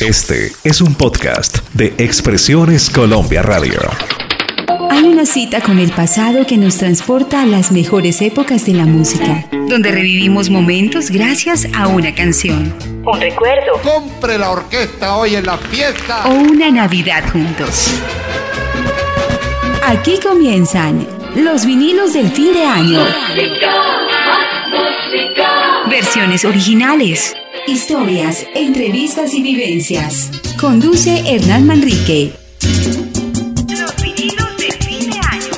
Este es un podcast de Expresiones Colombia Radio. Hay una cita con el pasado que nos transporta a las mejores épocas de la música, donde revivimos momentos gracias a una canción, un recuerdo Compre la orquesta hoy en la fiesta. o una Navidad juntos. Aquí comienzan los vinilos del fin de año. Versiones originales. Historias, entrevistas y vivencias. Conduce Hernán Manrique. Los vinilos del fin de año.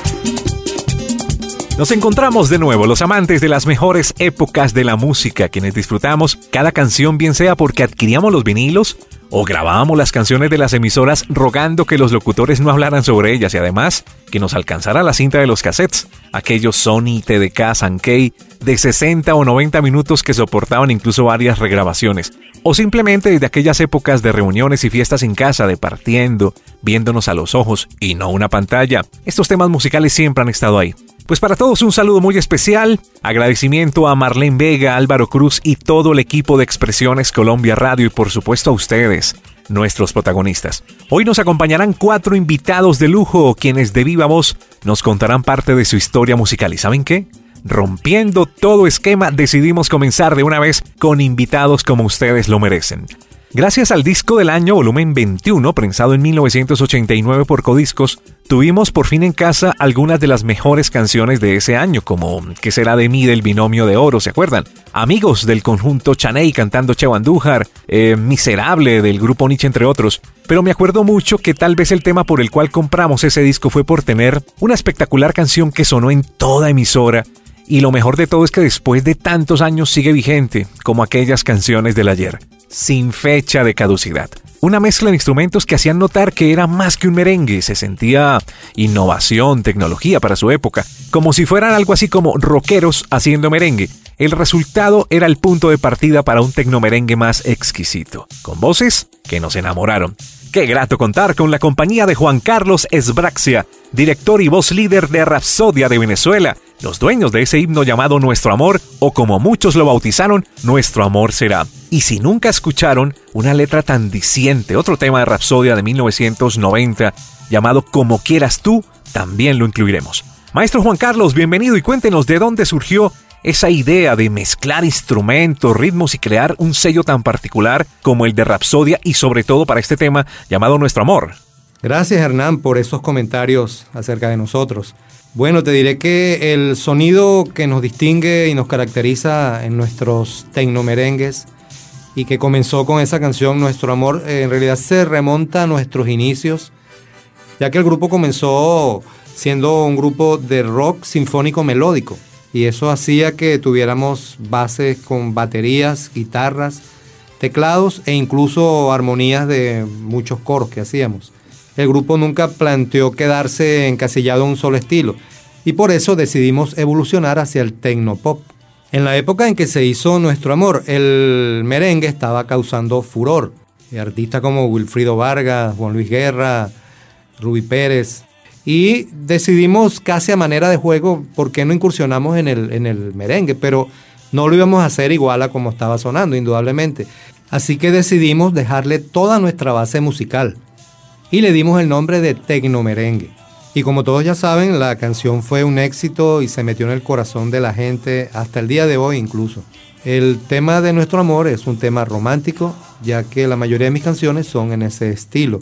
Nos encontramos de nuevo, los amantes de las mejores épocas de la música, quienes disfrutamos cada canción, bien sea porque adquiríamos los vinilos o grabábamos las canciones de las emisoras rogando que los locutores no hablaran sobre ellas y además que nos alcanzara la cinta de los cassettes, aquellos Sony TDK Sankei de 60 o 90 minutos que soportaban incluso varias regrabaciones, o simplemente desde aquellas épocas de reuniones y fiestas en casa, de partiendo, viéndonos a los ojos y no una pantalla. Estos temas musicales siempre han estado ahí. Pues para todos un saludo muy especial, agradecimiento a Marlene Vega, Álvaro Cruz y todo el equipo de Expresiones Colombia Radio y por supuesto a ustedes, nuestros protagonistas. Hoy nos acompañarán cuatro invitados de lujo, quienes de viva voz nos contarán parte de su historia musical. ¿Y saben qué? Rompiendo todo esquema, decidimos comenzar de una vez con invitados como ustedes lo merecen. Gracias al disco del año volumen 21, prensado en 1989 por Codiscos, tuvimos por fin en casa algunas de las mejores canciones de ese año, como ¿Qué será de mí del binomio de oro? ¿Se acuerdan? Amigos del conjunto Chaney cantando Cheo Andújar, eh, Miserable del grupo Nietzsche, entre otros. Pero me acuerdo mucho que tal vez el tema por el cual compramos ese disco fue por tener una espectacular canción que sonó en toda emisora y lo mejor de todo es que después de tantos años sigue vigente, como aquellas canciones del ayer, sin fecha de caducidad. Una mezcla de instrumentos que hacían notar que era más que un merengue, se sentía innovación, tecnología para su época, como si fueran algo así como rockeros haciendo merengue. El resultado era el punto de partida para un tecnomerengue más exquisito, con voces que nos enamoraron. Qué grato contar con la compañía de Juan Carlos Esbraxia, director y voz líder de Rapsodia de Venezuela, los dueños de ese himno llamado Nuestro Amor, o como muchos lo bautizaron, Nuestro Amor será. Y si nunca escucharon una letra tan diciente, otro tema de Rapsodia de 1990, llamado Como quieras tú, también lo incluiremos. Maestro Juan Carlos, bienvenido y cuéntenos de dónde surgió esa idea de mezclar instrumentos, ritmos y crear un sello tan particular como el de Rapsodia y sobre todo para este tema llamado Nuestro Amor. Gracias Hernán por esos comentarios acerca de nosotros. Bueno, te diré que el sonido que nos distingue y nos caracteriza en nuestros tecnomerengues y que comenzó con esa canción Nuestro Amor, en realidad se remonta a nuestros inicios, ya que el grupo comenzó siendo un grupo de rock sinfónico melódico y eso hacía que tuviéramos bases con baterías, guitarras, teclados e incluso armonías de muchos coros que hacíamos. El grupo nunca planteó quedarse encasillado en un solo estilo y por eso decidimos evolucionar hacia el tecnopop. En la época en que se hizo Nuestro Amor, el merengue estaba causando furor. Artistas como Wilfrido Vargas, Juan Luis Guerra, Ruby Pérez. Y decidimos casi a manera de juego, ¿por qué no incursionamos en el, en el merengue? Pero no lo íbamos a hacer igual a como estaba sonando, indudablemente. Así que decidimos dejarle toda nuestra base musical y le dimos el nombre de Tecnomerengue. Y como todos ya saben, la canción fue un éxito y se metió en el corazón de la gente hasta el día de hoy incluso. El tema de nuestro amor es un tema romántico, ya que la mayoría de mis canciones son en ese estilo.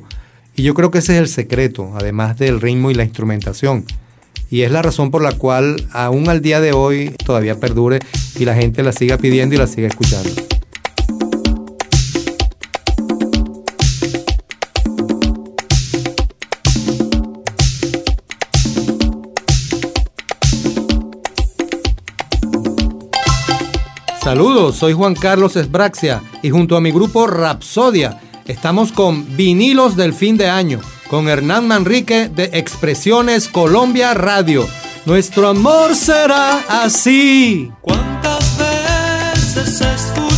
Y yo creo que ese es el secreto, además del ritmo y la instrumentación. Y es la razón por la cual aún al día de hoy todavía perdure y la gente la siga pidiendo y la siga escuchando. Saludos, soy Juan Carlos Esbraxia y junto a mi grupo Rapsodia estamos con Vinilos del Fin de Año, con Hernán Manrique de Expresiones Colombia Radio. Nuestro amor será así. ¿Cuántas veces?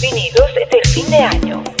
Vinilos del fin de año.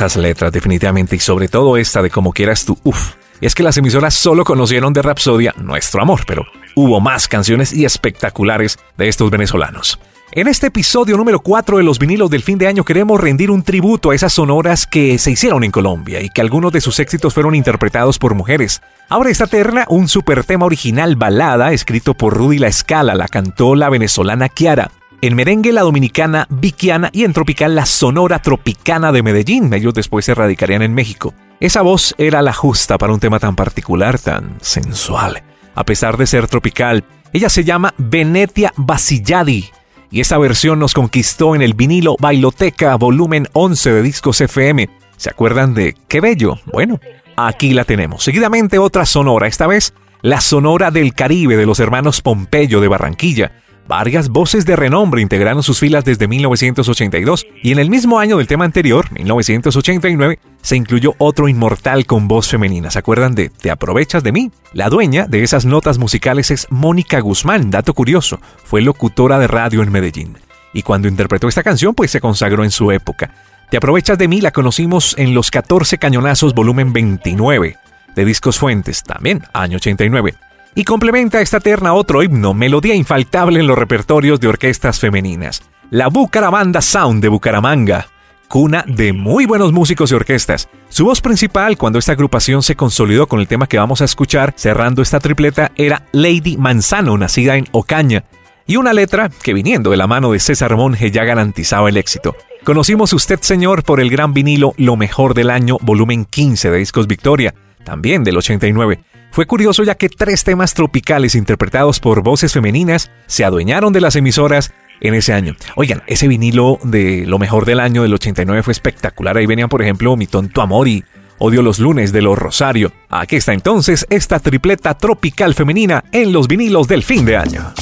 Esas letras definitivamente y sobre todo esta de como quieras tú, uff. Es que las emisoras solo conocieron de Rapsodia nuestro amor, pero hubo más canciones y espectaculares de estos venezolanos. En este episodio número 4 de los vinilos del fin de año queremos rendir un tributo a esas sonoras que se hicieron en Colombia y que algunos de sus éxitos fueron interpretados por mujeres. Ahora esta terna, un super tema original balada escrito por Rudy La Escala, la cantó la venezolana Kiara. En merengue la dominicana Vickiana y en tropical la sonora tropicana de Medellín. Ellos después se radicarían en México. Esa voz era la justa para un tema tan particular, tan sensual. A pesar de ser tropical, ella se llama Venetia Basilladi y esa versión nos conquistó en el vinilo Bailoteca volumen 11 de Discos FM. ¿Se acuerdan de qué bello? Bueno, aquí la tenemos. Seguidamente otra sonora, esta vez la sonora del Caribe de los hermanos Pompeyo de Barranquilla. Varias voces de renombre integraron sus filas desde 1982 y en el mismo año del tema anterior, 1989, se incluyó otro inmortal con voz femenina. ¿Se acuerdan de Te aprovechas de mí? La dueña de esas notas musicales es Mónica Guzmán, dato curioso, fue locutora de radio en Medellín. Y cuando interpretó esta canción, pues se consagró en su época. Te aprovechas de mí la conocimos en los 14 cañonazos volumen 29 de Discos Fuentes, también año 89 y complementa esta terna otro himno, melodía infaltable en los repertorios de orquestas femeninas, la Bucaramanga Sound de Bucaramanga, cuna de muy buenos músicos y orquestas. Su voz principal cuando esta agrupación se consolidó con el tema que vamos a escuchar cerrando esta tripleta era Lady Manzano, nacida en Ocaña, y una letra que viniendo de la mano de César Monge ya garantizaba el éxito. Conocimos usted, señor, por el gran vinilo Lo Mejor del Año, volumen 15 de Discos Victoria, también del 89. Fue curioso ya que tres temas tropicales interpretados por voces femeninas se adueñaron de las emisoras en ese año. Oigan, ese vinilo de lo mejor del año del 89 fue espectacular. Ahí venían, por ejemplo, Mi Tonto Amor y Odio los lunes de los Rosario. Aquí está entonces esta tripleta tropical femenina en los vinilos del fin de año.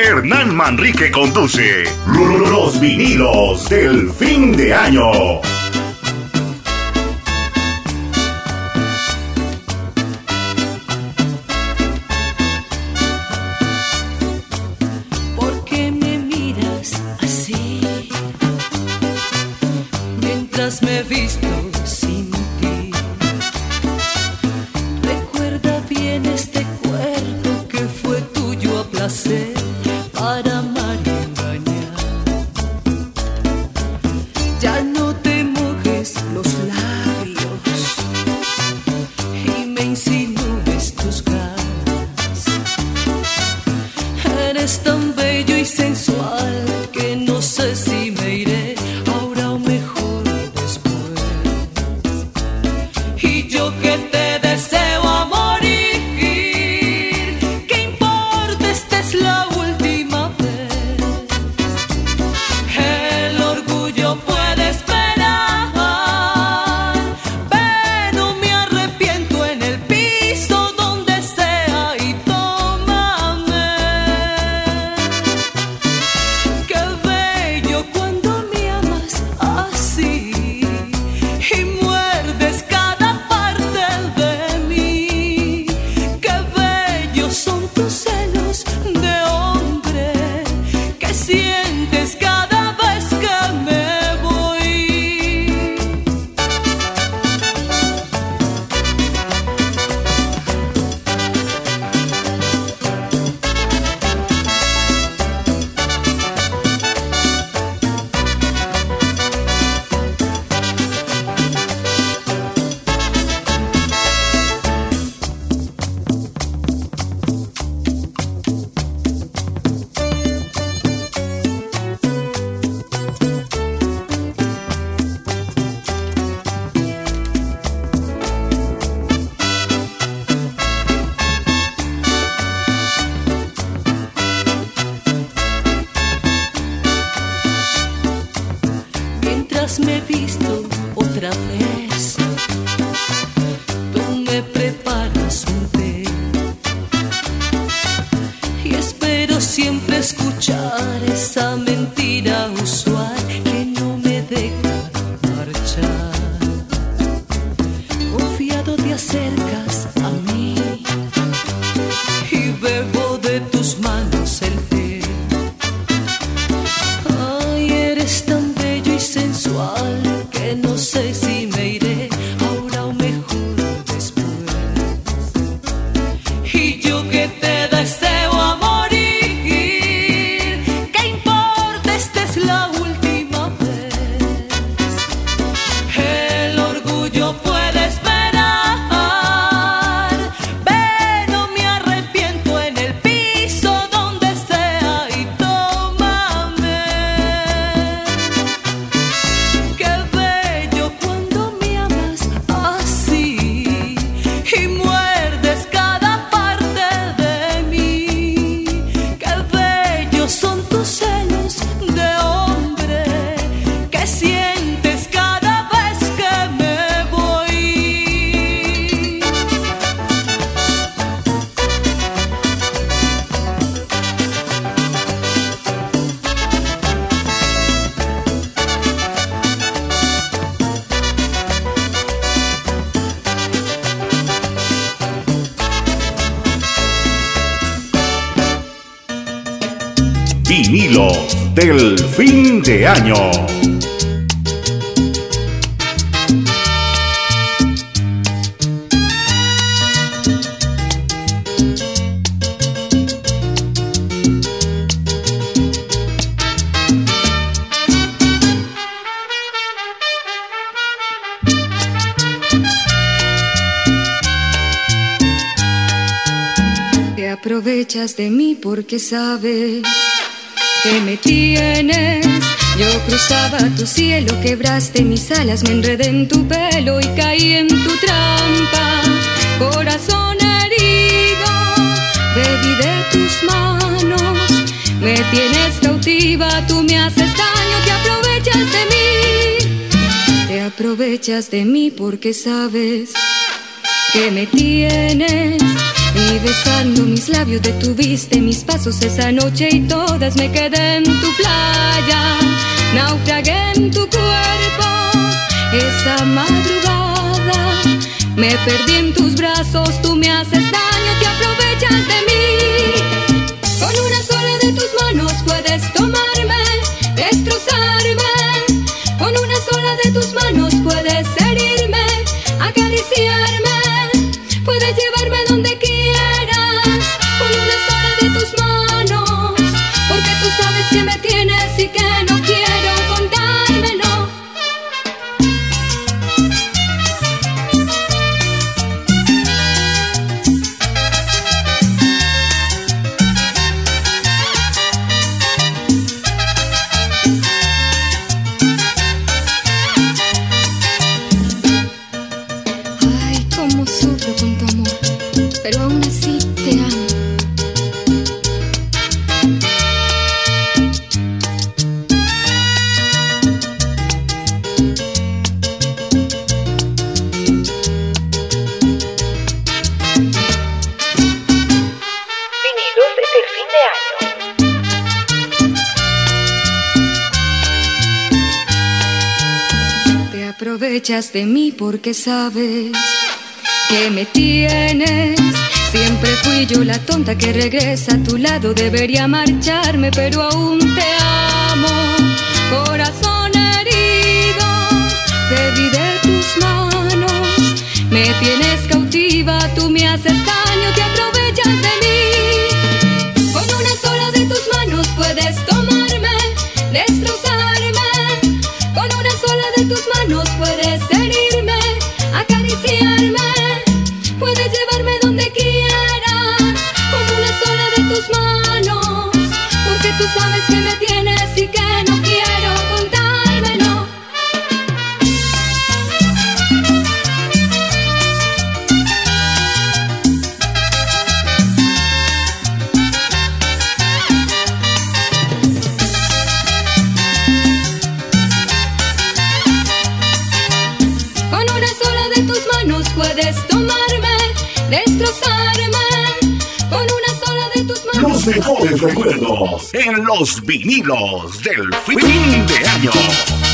Hernán Manrique conduce Los vinilos del fin de año. ¿Por qué me miras siempre escuchar esa porque sabes que me tienes. Yo cruzaba tu cielo, quebraste mis alas, me enredé en tu pelo y caí en tu trampa. Corazón herido, bebí de tus manos. Me tienes cautiva, tú me haces daño, te aprovechas de mí. Te aprovechas de mí porque sabes que me tienes y besando mis labios detuviste mis pasos esa noche y todas me quedé en tu playa. Naufragué en tu cuerpo esa madrugada. Me perdí en tus brazos tú me haces daño te aprovechas de aprovechas de mí porque sabes que me tienes. Siempre fui yo la tonta que regresa a tu lado. Debería marcharme, pero aún te amo. Corazón herido, bebí de tus manos. Me tienes cautiva, tú me haces daño, te aprovechas de mí. Con una sola de tus manos puedes tomarme, destrozarme. Tú sabes que me tienes mejores recuerdos en los vinilos del fin de año.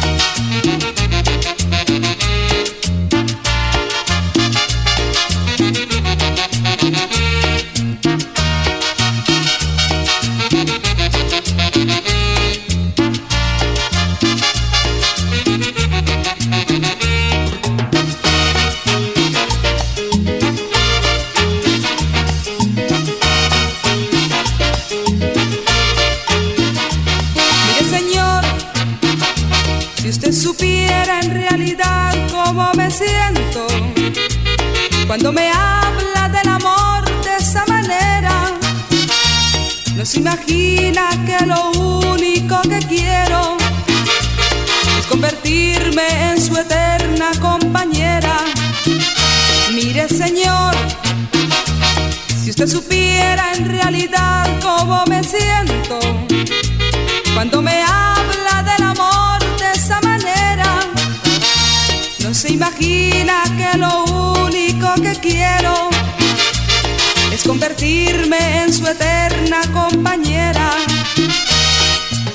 convertirme en su eterna compañera.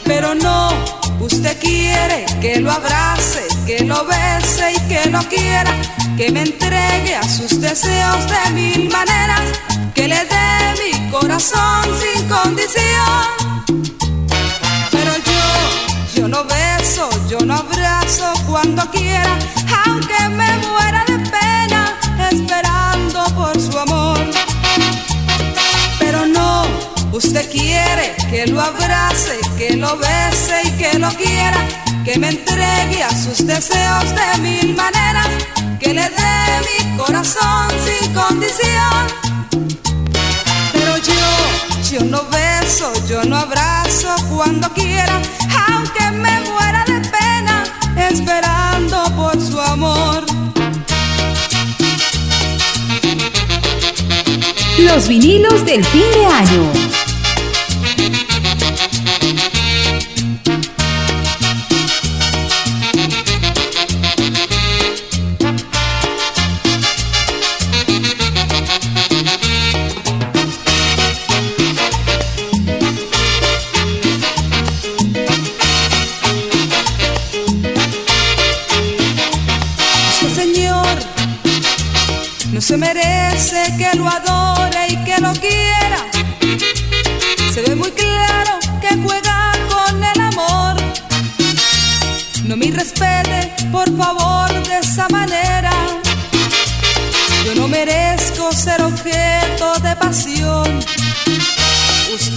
Pero no, usted quiere que lo abrace, que lo bese y que lo quiera, que me entregue a sus deseos de mil maneras, que le dé mi corazón sin condición. Pero yo, yo no beso, yo no abrazo cuando quiera, aunque me muera usted quiere que lo abrace, que lo bese y que lo quiera, que me entregue a sus deseos de mil maneras, que le dé mi corazón sin condición. Pero yo, yo no beso, yo no abrazo cuando quiera, aunque me muera de pena, esperando por su amor. Los vinilos del fin de año.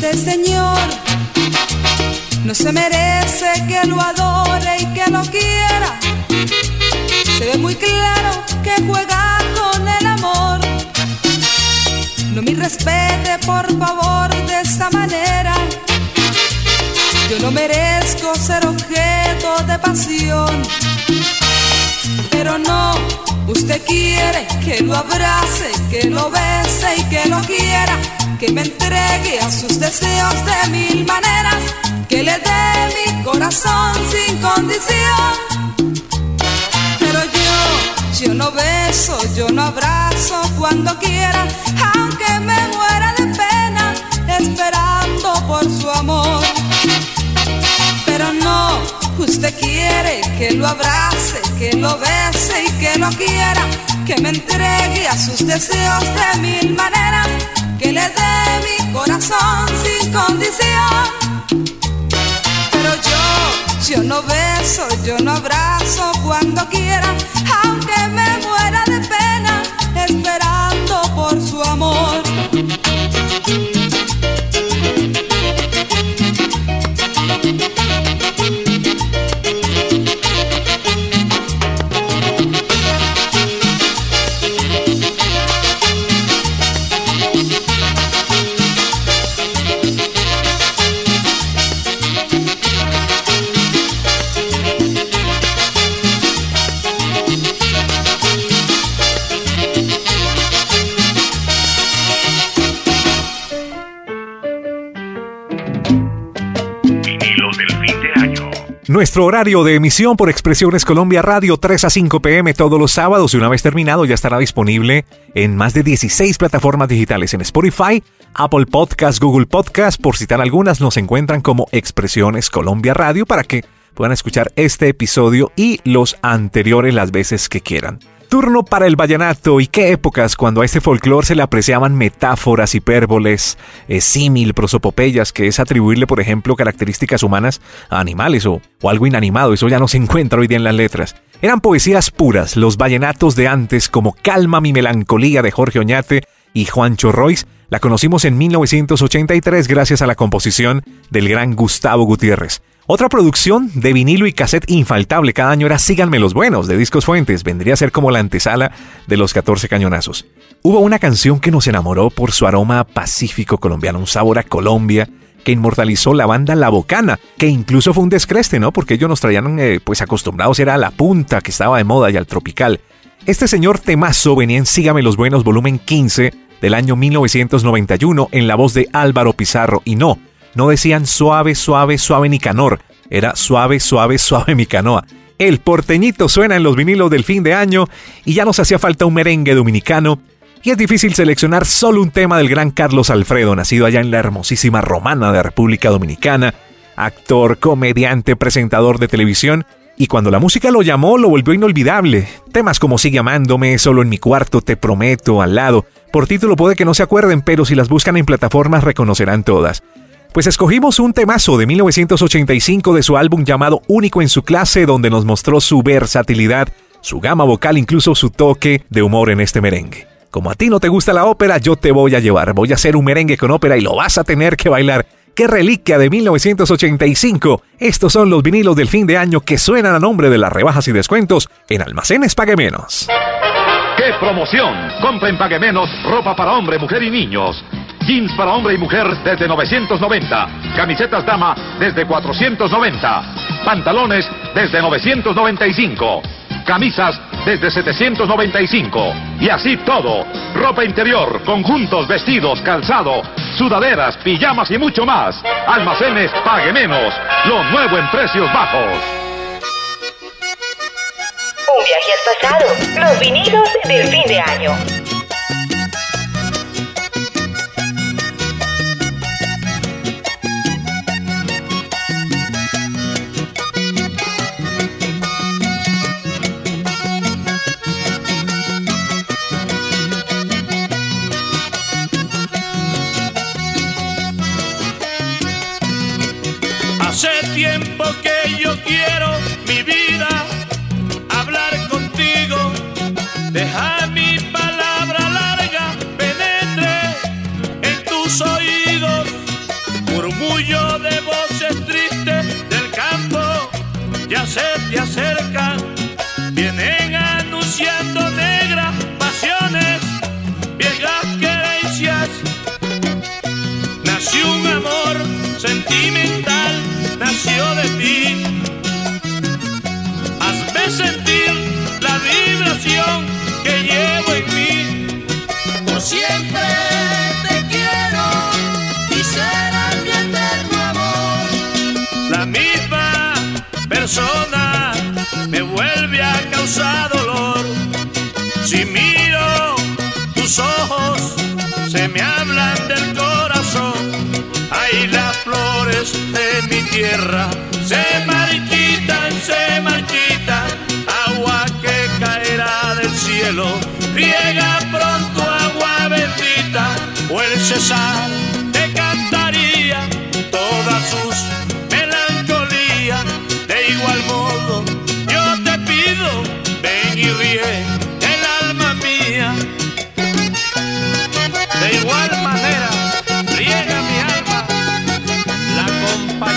Usted, señor, no se merece que lo adore y que lo quiera. Se ve muy claro que juega con el amor. No me respete, por favor, de esa manera. Yo no merezco ser objeto de pasión. Pero no, usted quiere que lo abrace, que lo bese y que lo quiera. Que me entregue a sus deseos de mil maneras. Que le dé mi corazón sin condición. Pero yo, yo no beso, yo no abrazo cuando quiera, aunque me muera de pena, esperando por su amor. Pero no, usted quiere que lo abrace, que lo bese y que lo quiera, que me entregue a sus deseos de mil maneras, que le dé mi corazón sin condición. Pero yo, yo no beso, yo no abrazo cuando quiera, aunque me muera de pena, esperando por su amor. Nuestro horario de emisión por Expresiones Colombia Radio 3 a 5 pm todos los sábados y una vez terminado ya estará disponible en más de 16 plataformas digitales en Spotify, Apple Podcast, Google Podcast, por citar algunas, nos encuentran como Expresiones Colombia Radio para que puedan escuchar este episodio y los anteriores las veces que quieran. Turno para el vallenato y qué épocas cuando a este folclore se le apreciaban metáforas, hipérboles, eh, símil, prosopopeyas, que es atribuirle, por ejemplo, características humanas a animales o, o algo inanimado, eso ya no se encuentra hoy día en las letras. Eran poesías puras, los vallenatos de antes como Calma mi melancolía de Jorge Oñate y Juancho Royce, la conocimos en 1983 gracias a la composición del gran Gustavo Gutiérrez. Otra producción de vinilo y cassette infaltable cada año era Síganme los Buenos de Discos Fuentes, vendría a ser como la antesala de los 14 cañonazos. Hubo una canción que nos enamoró por su aroma pacífico colombiano, un sabor a Colombia, que inmortalizó la banda La Bocana, que incluso fue un descreste, ¿no? Porque ellos nos traían eh, pues acostumbrados era a la punta que estaba de moda y al tropical. Este señor temazo venía en Sígame los Buenos volumen 15 del año 1991 en la voz de Álvaro Pizarro y no, no decían suave, suave, suave Nicanor, era suave, suave, suave mi canoa. El porteñito suena en los vinilos del fin de año y ya nos hacía falta un merengue dominicano. Y es difícil seleccionar solo un tema del gran Carlos Alfredo, nacido allá en la hermosísima Romana de República Dominicana, actor, comediante, presentador de televisión, y cuando la música lo llamó lo volvió inolvidable. Temas como Sigue amándome, Solo en mi cuarto, Te prometo, Al lado. Por título puede que no se acuerden, pero si las buscan en plataformas reconocerán todas. Pues escogimos un temazo de 1985 de su álbum llamado Único en su clase, donde nos mostró su versatilidad, su gama vocal, incluso su toque de humor en este merengue. Como a ti no te gusta la ópera, yo te voy a llevar. Voy a hacer un merengue con ópera y lo vas a tener que bailar. ¡Qué reliquia de 1985! Estos son los vinilos del fin de año que suenan a nombre de las rebajas y descuentos en Almacenes Pague Menos. ¡Qué promoción! Compra en Pague Menos ropa para hombre, mujer y niños. Jeans para hombre y mujer desde 990. Camisetas dama desde 490. Pantalones desde 995. Camisas desde 795. Y así todo. Ropa interior, conjuntos, vestidos, calzado, sudaderas, pijamas y mucho más. Almacenes Pague Menos. Lo nuevo en precios bajos. Un viaje al pasado. Los vinilos del fin de año. Tiempo que yo quiero mi vida hablar contigo. Deja mi palabra larga penetre en tus oídos. Murmullo de voces tristes del campo ya se te acercan. Vienen anunciando negras pasiones, viejas querencias. Nació un amor sentimental, de ti. Hazme sentir la vibración que llevo en mí. Por siempre te quiero y será mi eterno amor. La misma persona de mi tierra se marchitan, se marchitan. Agua que caerá del cielo, riega pronto agua bendita. O el César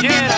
compañera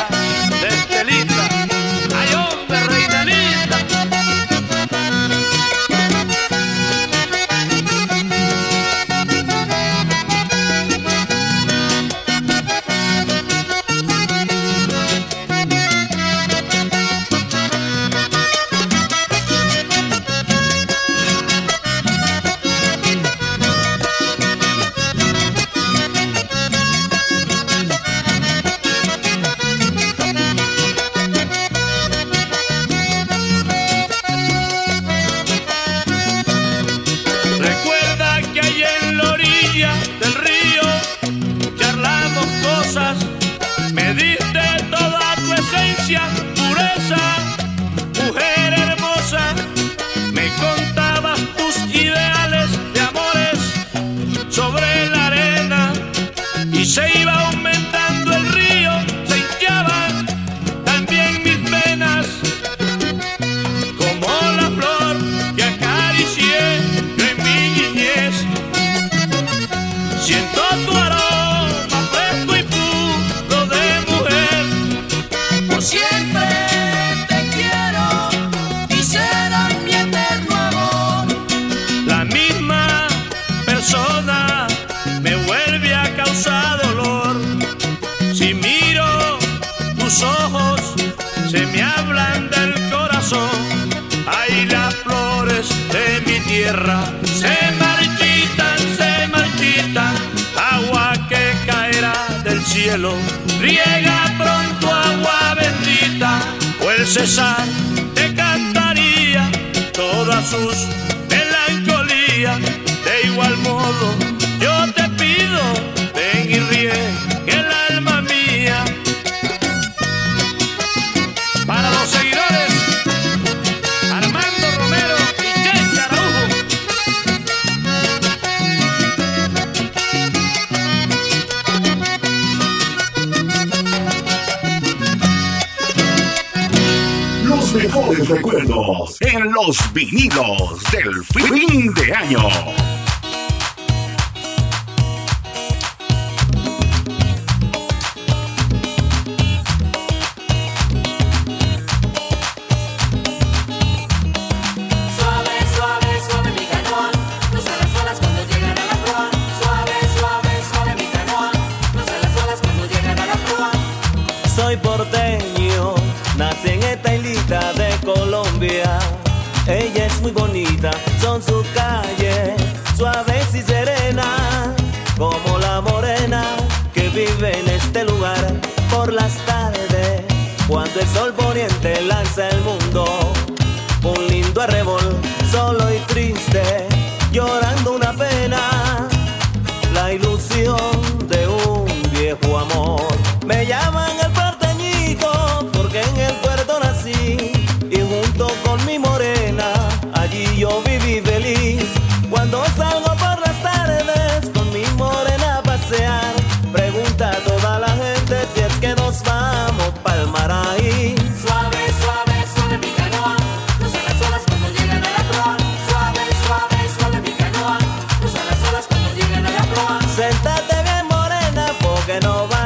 proa. Sentate bien morena porque no vamos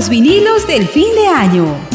Los vinilos del fin de año.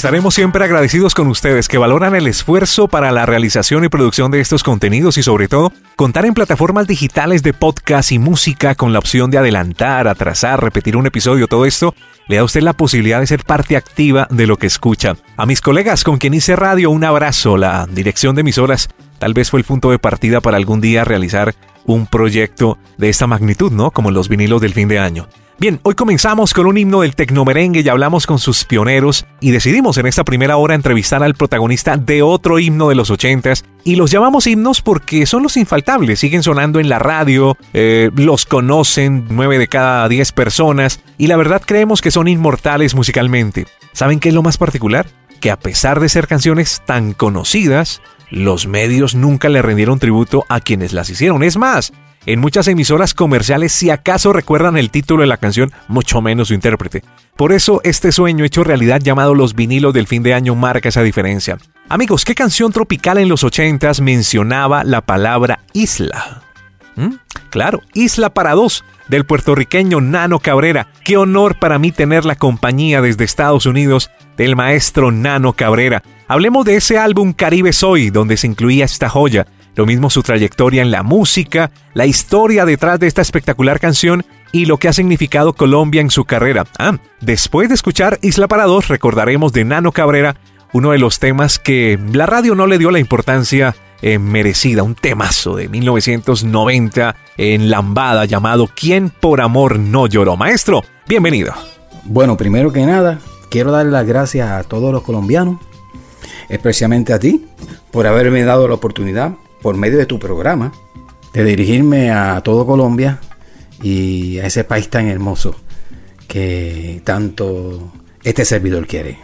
Estaremos siempre agradecidos con ustedes que valoran el esfuerzo para la realización y producción de estos contenidos y sobre todo contar en plataformas digitales de podcast y música con la opción de adelantar, atrasar, repetir un episodio, todo esto le da a usted la posibilidad de ser parte activa de lo que escucha. A mis colegas con quien hice radio, un abrazo. La dirección de emisoras tal vez fue el punto de partida para algún día realizar un proyecto de esta magnitud, ¿no? Como los vinilos del fin de año. Bien, hoy comenzamos con un himno del tecnomerengue y hablamos con sus pioneros y decidimos en esta primera hora entrevistar al protagonista de otro himno de los ochentas y los llamamos himnos porque son los infaltables, siguen sonando en la radio, eh, los conocen nueve de cada diez personas y la verdad creemos que son inmortales musicalmente. ¿Saben qué es lo más particular? Que a pesar de ser canciones tan conocidas, los medios nunca le rendieron tributo a quienes las hicieron. Es más, en muchas emisoras comerciales si acaso recuerdan el título de la canción, mucho menos su intérprete. Por eso este sueño hecho realidad llamado Los vinilos del fin de año marca esa diferencia. Amigos, ¿qué canción tropical en los 80s mencionaba la palabra isla? ¿Mm? Claro, Isla para dos, del puertorriqueño Nano Cabrera. Qué honor para mí tener la compañía desde Estados Unidos del maestro Nano Cabrera. Hablemos de ese álbum Caribe Soy, donde se incluía esta joya. Lo mismo su trayectoria en la música, la historia detrás de esta espectacular canción y lo que ha significado Colombia en su carrera. Ah, después de escuchar Isla para Dos, recordaremos de Nano Cabrera, uno de los temas que la radio no le dio la importancia eh, merecida, un temazo de 1990 en Lambada llamado ¿Quién por amor no lloró? Maestro, bienvenido. Bueno, primero que nada, quiero darle las gracias a todos los colombianos, especialmente a ti, por haberme dado la oportunidad, por medio de tu programa, de dirigirme a todo Colombia y a ese país tan hermoso que tanto este servidor quiere.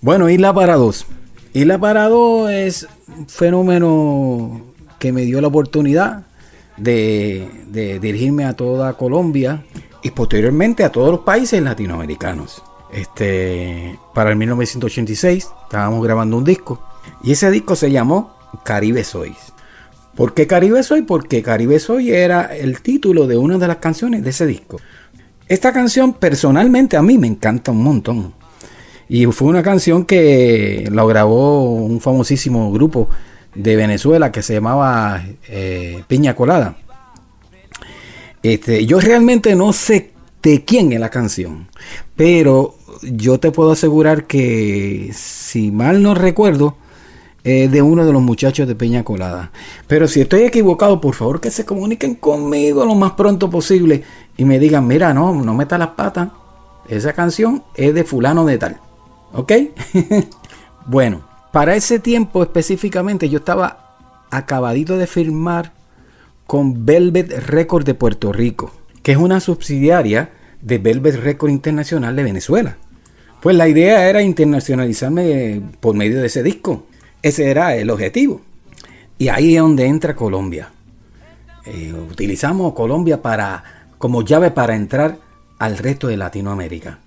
Bueno, Isla para dos. Isla para dos es un fenómeno que me dio la oportunidad de, de dirigirme a toda Colombia y posteriormente a todos los países latinoamericanos. Este, para el 1986 estábamos grabando un disco y ese disco se llamó Caribe Soy. ¿Por qué Caribe Soy? Porque Caribe Soy era el título de una de las canciones de ese disco. Esta canción personalmente a mí me encanta un montón. Y fue una canción que lo grabó un famosísimo grupo de Venezuela que se llamaba eh, Piña Colada. Este, yo realmente no sé de quién es la canción, pero yo te puedo asegurar que, si mal no recuerdo, es de uno de los muchachos de Peña Colada. Pero si estoy equivocado, por favor que se comuniquen conmigo lo más pronto posible y me digan, mira, no, no metas las patas, esa canción es de fulano de tal. ¿Ok? bueno, para ese tiempo específicamente yo estaba acabadito de firmar con Velvet Record de Puerto Rico, que es una subsidiaria de Velvet Record Internacional de Venezuela. Pues la idea era internacionalizarme por medio de ese disco. Ese era el objetivo. Y ahí es donde entra Colombia. Eh, utilizamos Colombia para, como llave para entrar al resto de Latinoamérica.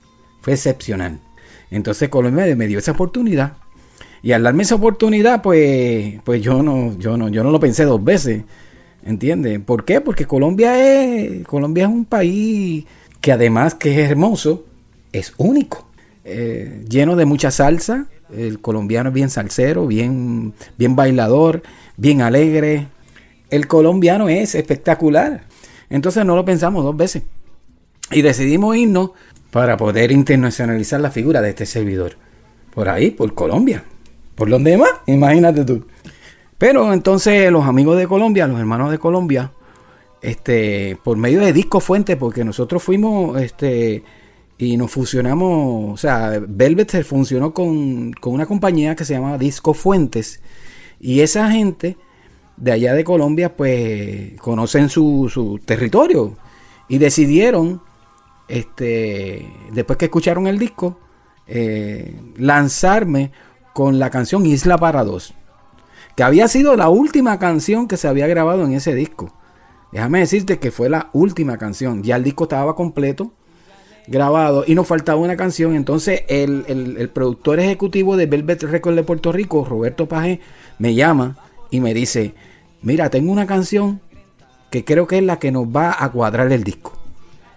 Fue excepcional. Entonces Colombia me dio esa oportunidad. Y al darme esa oportunidad, pues, pues yo no, yo no, yo no lo pensé dos veces. ¿Entiendes? ¿Por qué? Porque Colombia es, Colombia es un país que además que es hermoso, es único. Eh, lleno de mucha salsa. El colombiano es bien salsero, bien, bien bailador, bien alegre. El colombiano es espectacular. Entonces no lo pensamos dos veces. Y decidimos irnos para poder internacionalizar la figura de este servidor. Por ahí, por Colombia. ¿Por donde más? Imagínate tú. Pero entonces los amigos de Colombia, los hermanos de Colombia, este, por medio de Disco Fuente, porque nosotros fuimos, este, y nos fusionamos, o sea, Velvet se funcionó con, con una compañía que se llama Disco Fuentes, y esa gente de allá de Colombia, pues, conocen su, su territorio, y decidieron, este, después que escucharon el disco, eh, lanzarme con la canción Isla para dos que había sido la última canción que se había grabado en ese disco. Déjame decirte que fue la última canción. Ya el disco estaba completo, grabado, y nos faltaba una canción. Entonces el, el, productor ejecutivo de Velvet Record de Puerto Rico, Roberto Pajé, me llama y me dice, mira, tengo una canción que creo que es la que nos va a cuadrar el disco.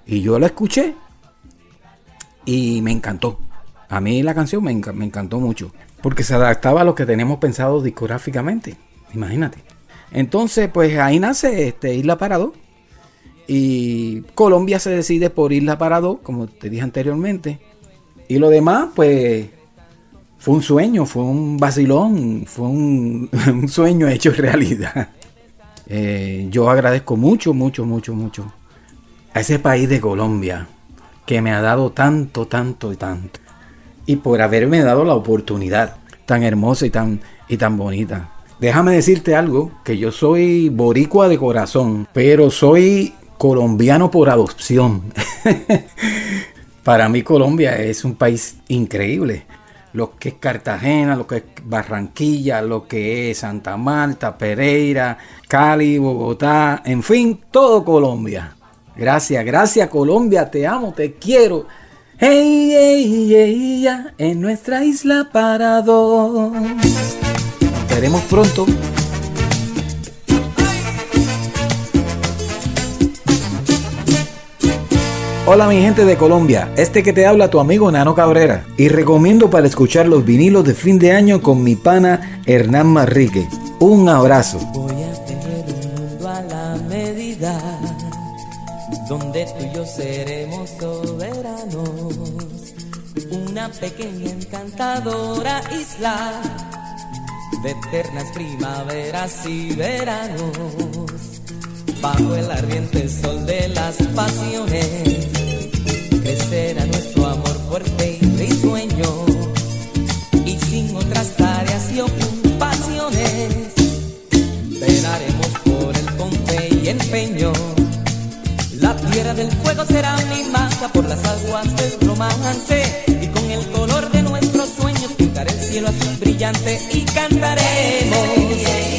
Y yo la escuché y me encantó. A mí la canción me, me encantó mucho. Porque se adaptaba a lo que tenemos pensado discográficamente. Imagínate. Entonces, pues ahí nace este, Isla Parado. Y Colombia se decide por Isla Parado, como te dije anteriormente. Y lo demás, pues, fue un sueño, fue un vacilón, fue un, sueño hecho realidad. Eh, yo agradezco mucho, mucho, mucho, mucho a ese país de Colombia que me ha dado tanto, tanto y tanto y por haberme dado la oportunidad tan hermosa y tan, y tan bonita. Déjame decirte algo, que yo soy boricua de corazón, pero soy colombiano por adopción. Para mí Colombia es un país increíble. Lo que es Cartagena, lo que es Barranquilla, lo que es Santa Marta, Pereira, Cali, Bogotá, en fin, todo Colombia. Gracias, gracias Colombia, te amo, te quiero. Hey, hey, hey, en nuestra isla para dos. Nos veremos pronto. Hola mi gente de Colombia, este que te habla tu amigo Nano Cabrera y recomiendo para escuchar los vinilos de fin de año con mi pana Hernán Marrique. Un abrazo. Voy a querida, donde tú y yo seremos soberanos. Una pequeña encantadora isla de eternas primaveras y veranos. Bajo el ardiente sol de las pasiones, crecerá nuestro amor fuerte y risueño. Y sin otras tareas y ocupaciones, velaremos por el con fe y empeño. La tierra del fuego será mi mata por las aguas del romance. Y con el color de nuestros sueños pintaré el cielo azul brillante y cantaremos.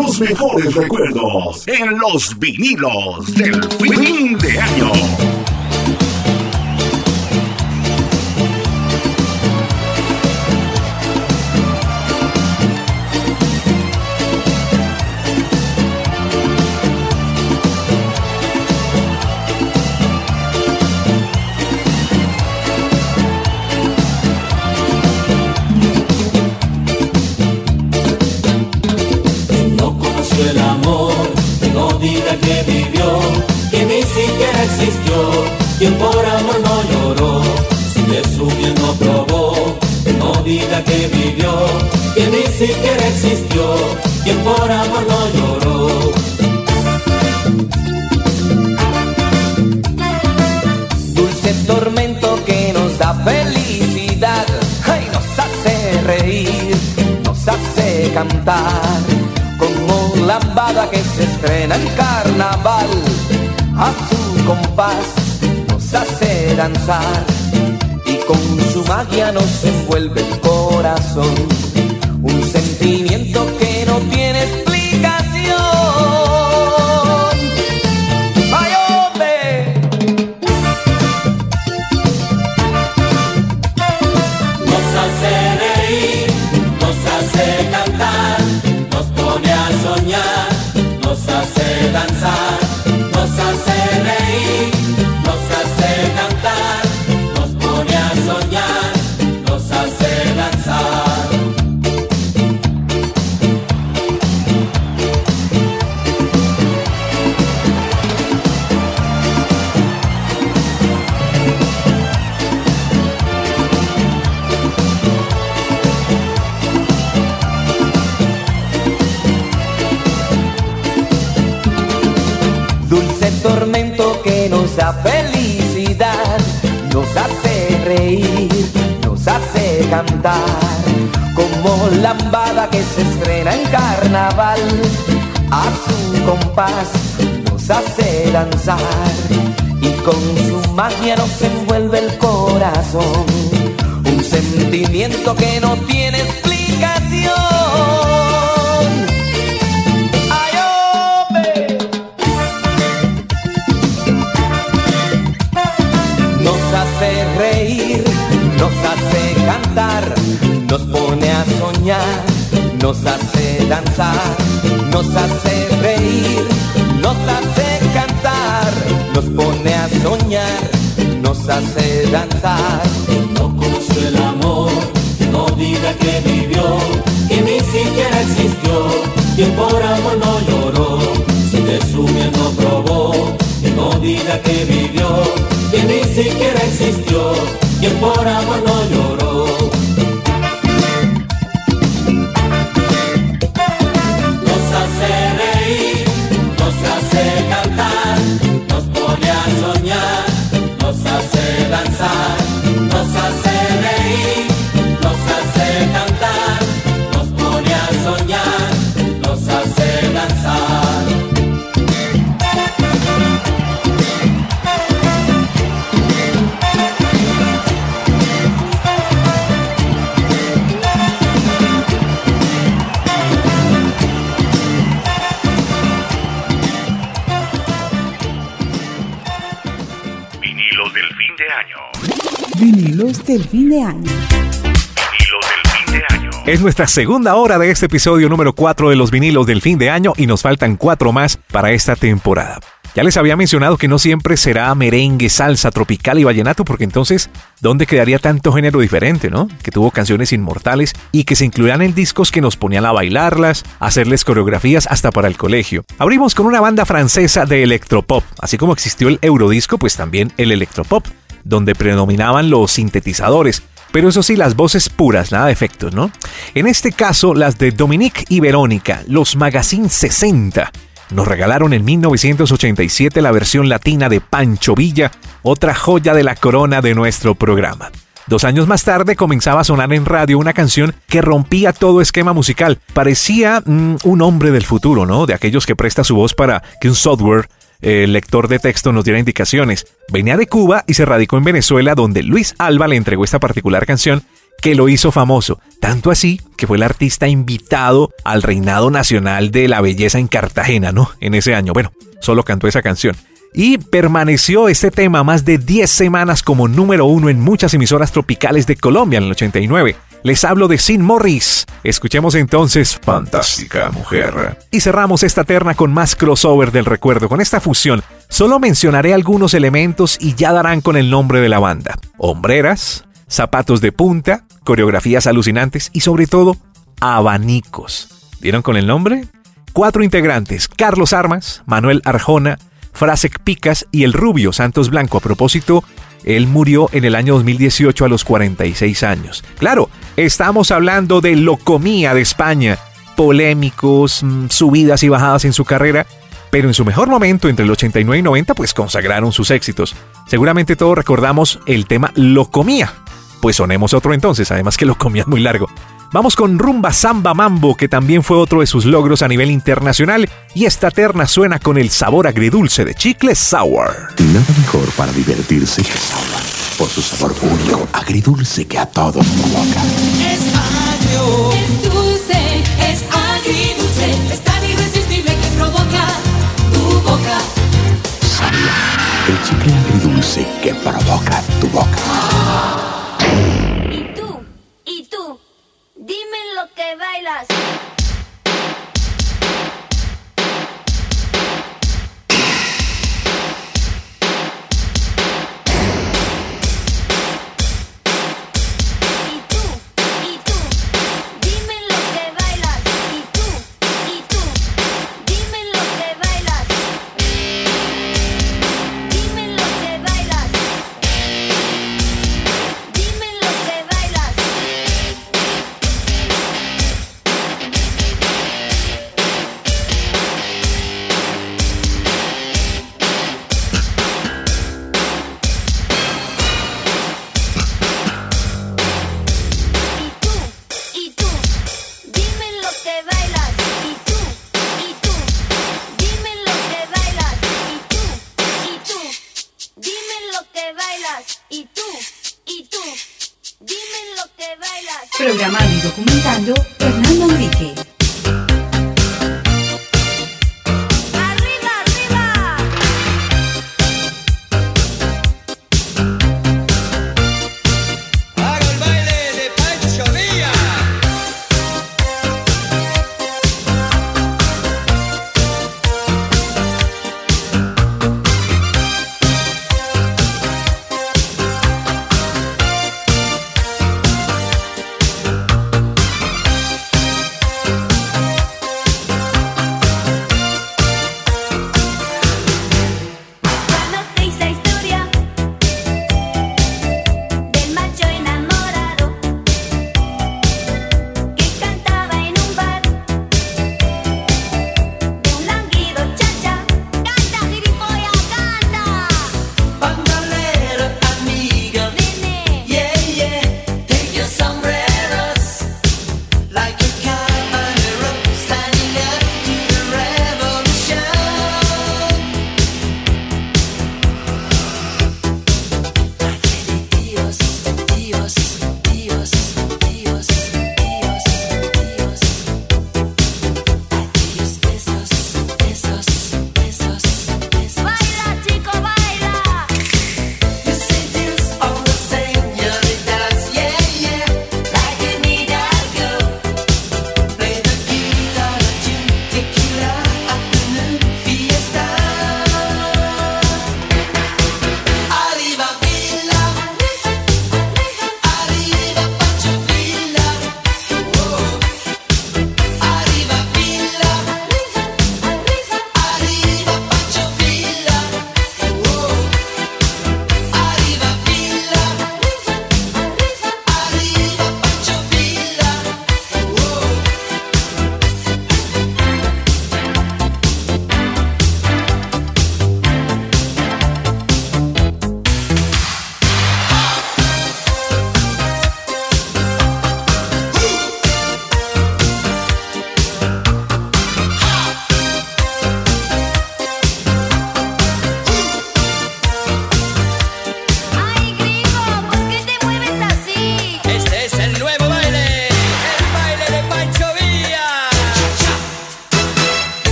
Los mejores recuerdos en los vinilos del fin de año. nos hace danzar y con su magia nos envuelve el corazón. Un sentimiento que no tiene explicación. ¡Ay, hombre! Nos hace reír, nos hace cantar, nos pone a soñar, nos hace danzar. A su compás nos hace danzar y con su magia nos envuelve el corazón, un sentimiento que no tiene explicación. Nos hace cantar, nos pone a soñar, nos hace danzar, nos hace reír, nos hace cantar, nos pone a soñar, nos hace danzar. No conoció el amor, no diga que vivió, que ni siquiera existió, quien por amor no lloró, si de su miel no probó, que no diga que vivió, que ni siquiera existió, quien por amor no lloró. Del fin de año. Vinilos del fin de año. Es nuestra segunda hora de este episodio número 4 de los vinilos del fin de año y nos faltan cuatro más para esta temporada. Ya les había mencionado que no siempre será merengue, salsa, tropical y vallenato, porque entonces, ¿dónde quedaría tanto género diferente, no? Que tuvo canciones inmortales y que se incluían en discos que nos ponían a bailarlas, a hacerles coreografías hasta para el colegio. Abrimos con una banda francesa de electropop, así como existió el eurodisco, pues también el electropop, donde predominaban los sintetizadores, pero eso sí, las voces puras, nada de efectos, ¿no? En este caso, las de Dominique y Verónica, los Magazine 60. Nos regalaron en 1987 la versión latina de Pancho Villa, otra joya de la corona de nuestro programa. Dos años más tarde comenzaba a sonar en radio una canción que rompía todo esquema musical. Parecía mm, un hombre del futuro, ¿no? De aquellos que presta su voz para que un software el lector de texto nos diera indicaciones. Venía de Cuba y se radicó en Venezuela, donde Luis Alba le entregó esta particular canción que lo hizo famoso. Tanto así que fue el artista invitado al reinado nacional de la belleza en Cartagena, ¿no? En ese año. Bueno, solo cantó esa canción. Y permaneció este tema más de 10 semanas como número uno en muchas emisoras tropicales de Colombia en el 89. Les hablo de Sin Morris. Escuchemos entonces Fantástica Mujer. Y cerramos esta terna con más crossover del recuerdo, con esta fusión. Solo mencionaré algunos elementos y ya darán con el nombre de la banda. Hombreras, zapatos de punta, coreografías alucinantes y sobre todo, abanicos. ¿Vieron con el nombre? Cuatro integrantes, Carlos Armas, Manuel Arjona, Frasek Picas y el rubio Santos Blanco. A propósito, él murió en el año 2018 a los 46 años. Claro, estamos hablando de Locomía de España. Polémicos, mm, subidas y bajadas en su carrera, pero en su mejor momento, entre el 89 y 90, pues consagraron sus éxitos. Seguramente todos recordamos el tema Locomía. Pues sonemos otro entonces, además que Locomía es muy largo. Vamos con Rumba Samba Mambo, que también fue otro de sus logros a nivel internacional, y esta terna suena con el sabor agridulce de chicle sour. Nada mejor para divertirse que sour, por su sabor único, agridulce que a todos provoca. Es agrio, es dulce, es agridulce, es tan irresistible que provoca tu boca. El chicle agridulce que provoca tu boca. ¿Y tú? ¿Y tú? Dime lo que bailas.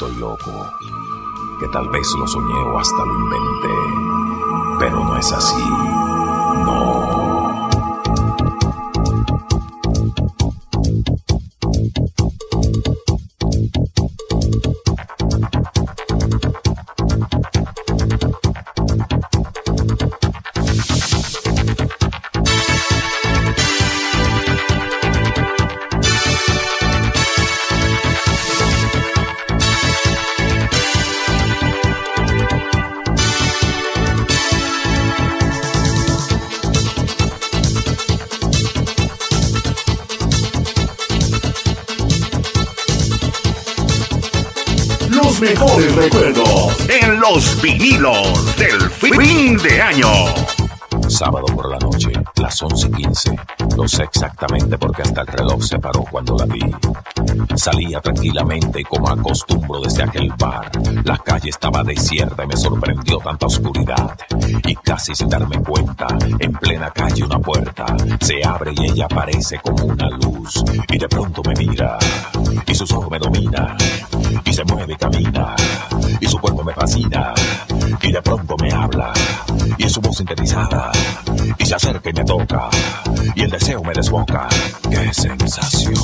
estoy loco, que tal vez lo soñé o hasta lo inventé, pero no es así. Vinilos del fin de año. Sábado por la noche, las 11 y 15. Lo sé exactamente porque hasta el reloj se paró cuando la vi. Salía tranquilamente como acostumbro desde aquel bar. La calle estaba desierta y me sorprendió tanta oscuridad. Y casi sin darme cuenta, en plena calle una puerta se abre y ella aparece como una luz. Y de pronto me mira, y sus ojos me dominan, y se mueve y camina, y su cuerpo me fascina. Y de pronto me habla, y es su voz sintetizada, y se acerca y me toca, y el deseo me desboca. ¡Qué sensación!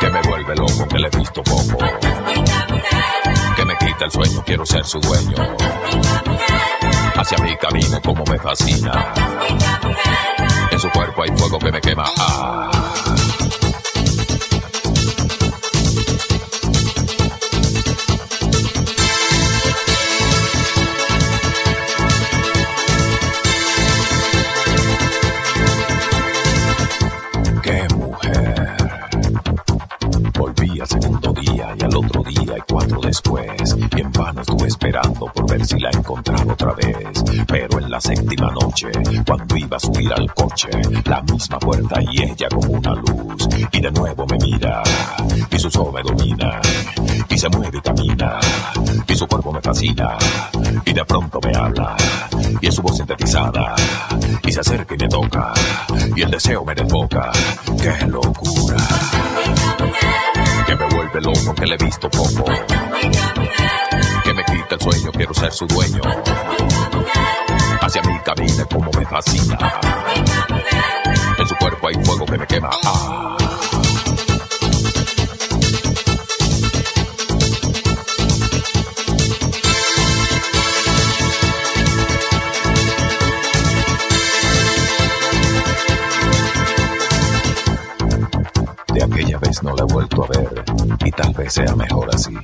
Que me vuelve loco, que le he visto poco. Que me quita el sueño, quiero ser su dueño. Hacia mi camino como me fascina. En su cuerpo hay fuego que me quema. Ah. Esperando por ver si la encontraba otra vez. Pero en la séptima noche, cuando iba a subir al coche, la misma puerta y ella como una luz. Y de nuevo me mira, y sus ojos me dominan, y se mueve y camina, y su cuerpo me fascina, y de pronto me habla, y es su voz sintetizada, y se acerca y me toca, y el deseo me desboca. ¡Qué locura! Que me vuelve loco, que le he visto poco. El sueño, quiero ser su dueño. Hacia mí camina como me fascina. En su cuerpo hay fuego que me quema. Tal vez sea mejor así,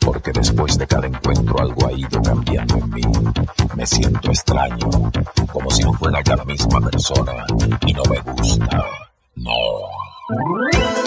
porque después de cada encuentro algo ha ido cambiando en mí. Me siento extraño, como si no fuera ya la misma persona y no me gusta. No.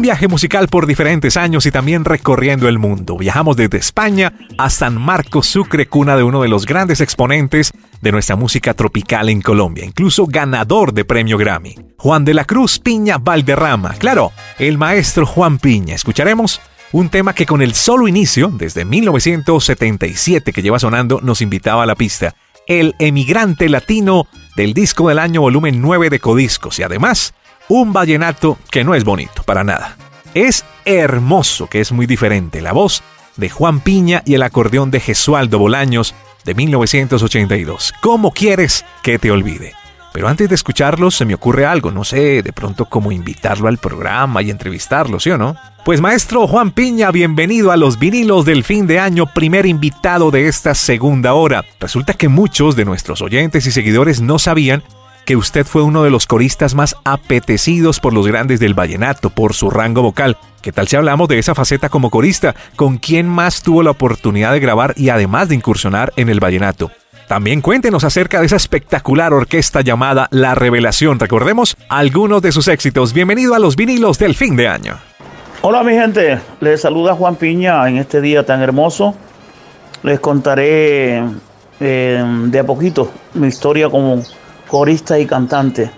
Un viaje musical por diferentes años y también recorriendo el mundo. Viajamos desde España a San Marcos Sucre, cuna de uno de los grandes exponentes de nuestra música tropical en Colombia, incluso ganador de premio Grammy. Juan de la Cruz Piña Valderrama. Claro, el maestro Juan Piña. Escucharemos un tema que con el solo inicio, desde 1977 que lleva sonando, nos invitaba a la pista. El emigrante latino del disco del año volumen 9 de Codiscos y además un vallenato que no es bonito para nada. Es hermoso, que es muy diferente. La voz de Juan Piña y el acordeón de Gesualdo Bolaños de 1982. ¿Cómo quieres que te olvide? Pero antes de escucharlos se me ocurre algo, no sé, de pronto como invitarlo al programa y entrevistarlo, ¿sí o no? Pues maestro Juan Piña, bienvenido a los vinilos del fin de año, primer invitado de esta segunda hora. Resulta que muchos de nuestros oyentes y seguidores no sabían que usted fue uno de los coristas más apetecidos por los grandes del vallenato, por su rango vocal. ¿Qué tal si hablamos de esa faceta como corista? ¿Con quién más tuvo la oportunidad de grabar y además de incursionar en el vallenato? También cuéntenos acerca de esa espectacular orquesta llamada La Revelación. Recordemos algunos de sus éxitos. Bienvenido a los vinilos del fin de año. Hola mi gente, les saluda Juan Piña en este día tan hermoso. Les contaré eh, de a poquito mi historia como corista y cantante.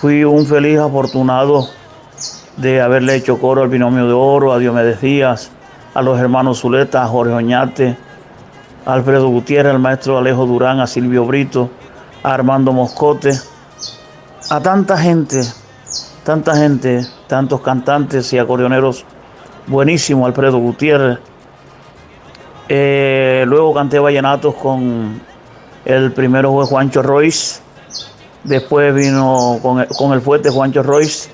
Fui un feliz afortunado de haberle hecho coro al binomio de oro, a Diomedes Díaz, a los hermanos Zuleta, a Jorge Oñate, a Alfredo Gutiérrez, al maestro Alejo Durán, a Silvio Brito, a Armando Moscote, a tanta gente, tanta gente, tantos cantantes y acordeoneros buenísimos, Alfredo Gutiérrez. Eh, luego canté vallenatos con el primero fue Juancho Royce, después vino con el, fuerte Juancho Royce,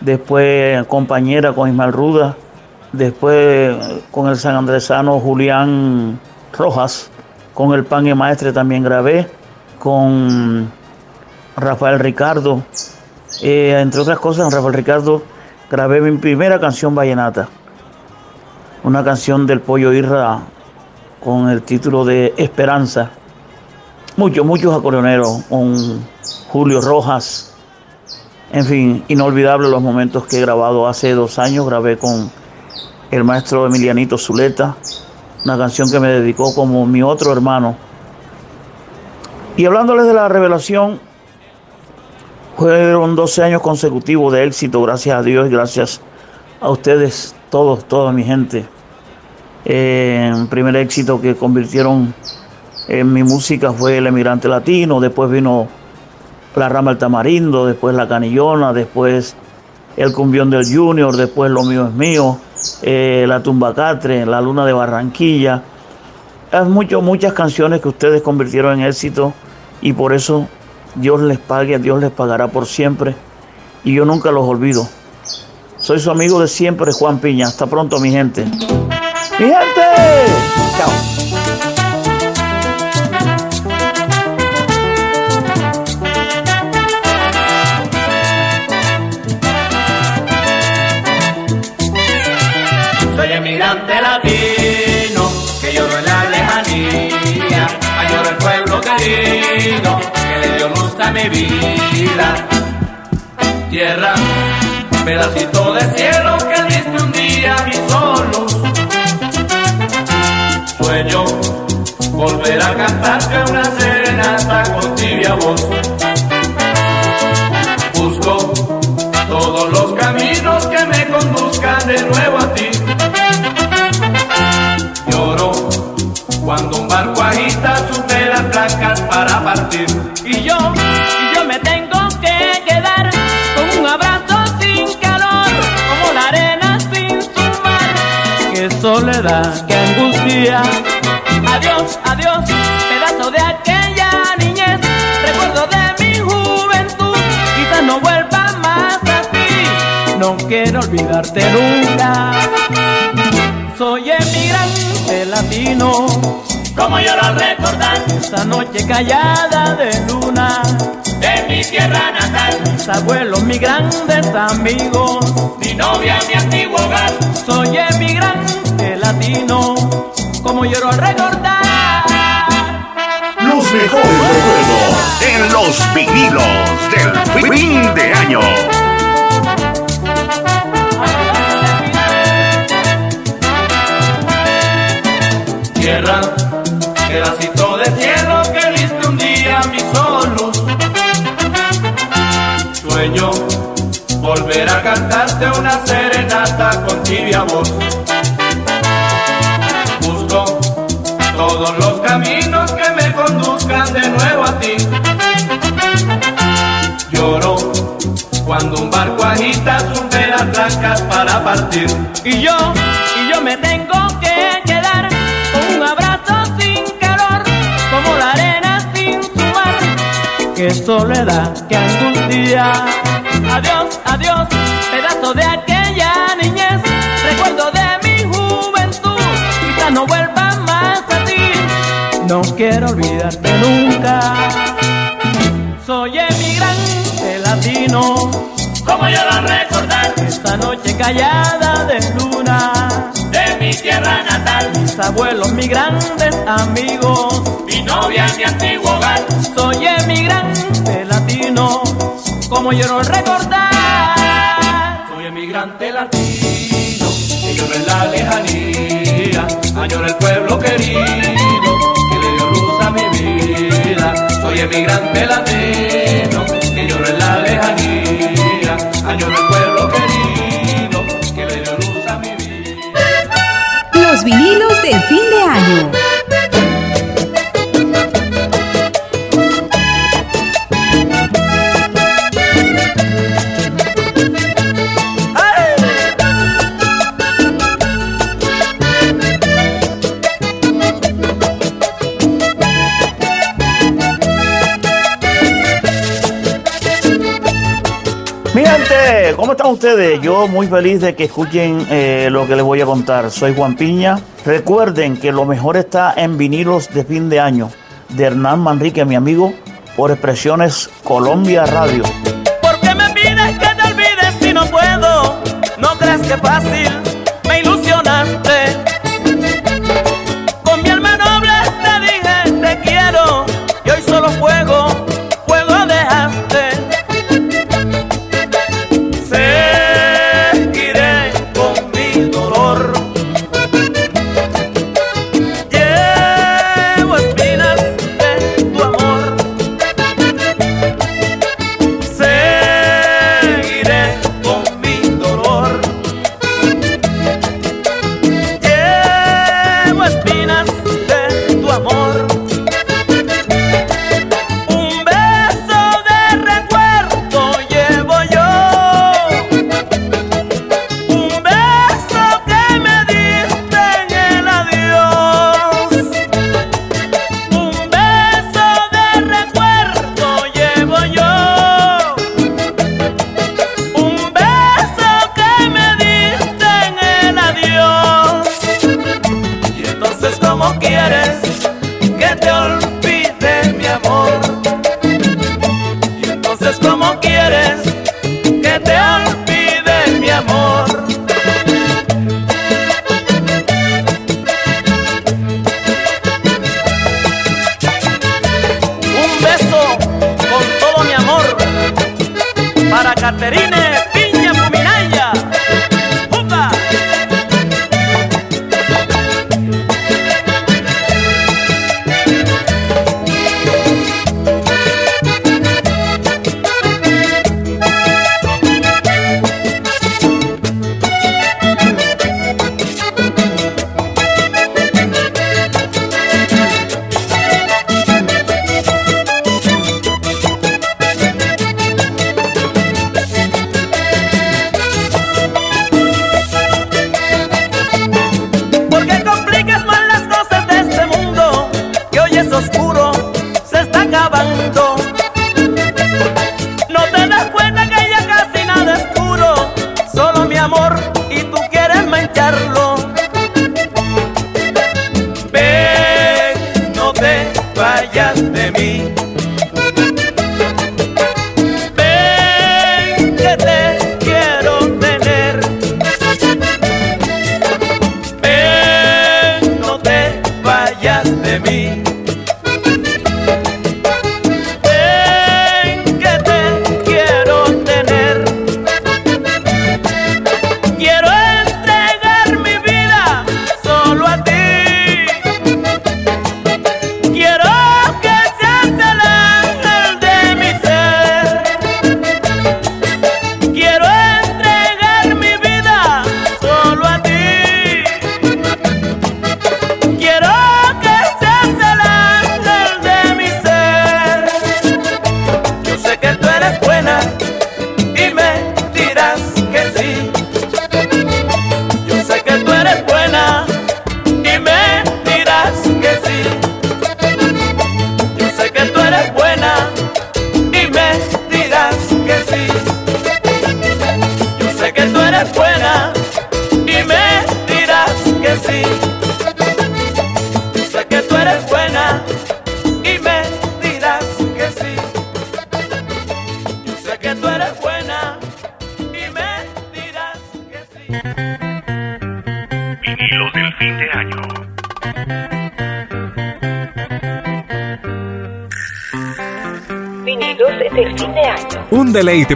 después compañera con Ismael Ruda, después con el San Andresano Julián Rojas, con el Pan y Maestre también grabé, con Rafael Ricardo, eh, entre otras cosas, Rafael Ricardo grabé mi primera canción vallenata, una canción del Pollo Irra con el título de Esperanza. Muchos, muchos acordeoneros, con Julio Rojas, en fin, inolvidables los momentos que he grabado hace dos años, grabé con el maestro Emilianito Zuleta, una canción que me dedicó como mi otro hermano. Y hablándoles de la revelación, fueron 12 años consecutivos de éxito, gracias a Dios y gracias a ustedes, todos, toda mi gente. Eh, primer éxito que convirtieron en mi música fue El Emigrante Latino, después vino La Rama del Tamarindo, después La Canillona, después El Cumbión del Junior, después Lo Mío es Mío, eh, La Tumba Catre, La Luna de Barranquilla. Es mucho, muchas canciones que ustedes convirtieron en éxito y por eso Dios les pague, Dios les pagará por siempre y yo nunca los olvido. Soy su amigo de siempre, Juan Piña. Hasta pronto, mi gente. ¡Mi gente! No quiero olvidarte nunca. soy emigrante latino. Como yo lo recordar Esa noche callada de luna de mi tierra natal, mis abuelos, mis grandes amigos, mi novia, mi antiguo hogar. soy emigrante latino, como lloro al recordar. Los mejores recuerdos en los vinilos del fin de año. Tierra, pedacito de cielo que diste un día mi sol luz. Sueño volver a cantarte una serenata con tibia voz. Busco todos los caminos que me conduzcan de nuevo a ti. Lloro cuando un barco agita sus velas blancas para partir. Y yo, y yo me tengo Qué soledad, qué angustia. Adiós, adiós, pedazo de aquella niñez, recuerdo de mi juventud. Quizás no vuelva más a ti, no quiero olvidarte nunca. Soy emigrante latino. ¿Cómo yo lo recordar? Esta noche callada de luna de mi tierra natal. Mis abuelos, mis grandes amigos. Mi novia, mi antiguo hogar. Soy emigrante latino. ¿Cómo yo no recordar? Soy emigrante latino. Que lloro en la lejanía. Añoro el pueblo querido. Que le dio luz a mi vida. Soy emigrante latino. Que lloro en la lejanía. Añoro el pueblo querido. Que le dio luz a mi vida. Los vinilos del fin de año. ¿Cómo están ustedes? Yo muy feliz de que escuchen eh, lo que les voy a contar. Soy Juan Piña. Recuerden que lo mejor está en vinilos de fin de año de Hernán Manrique, mi amigo, por Expresiones Colombia Radio. ¿Por qué me pides que te olvides si no puedo? No creas que fácil,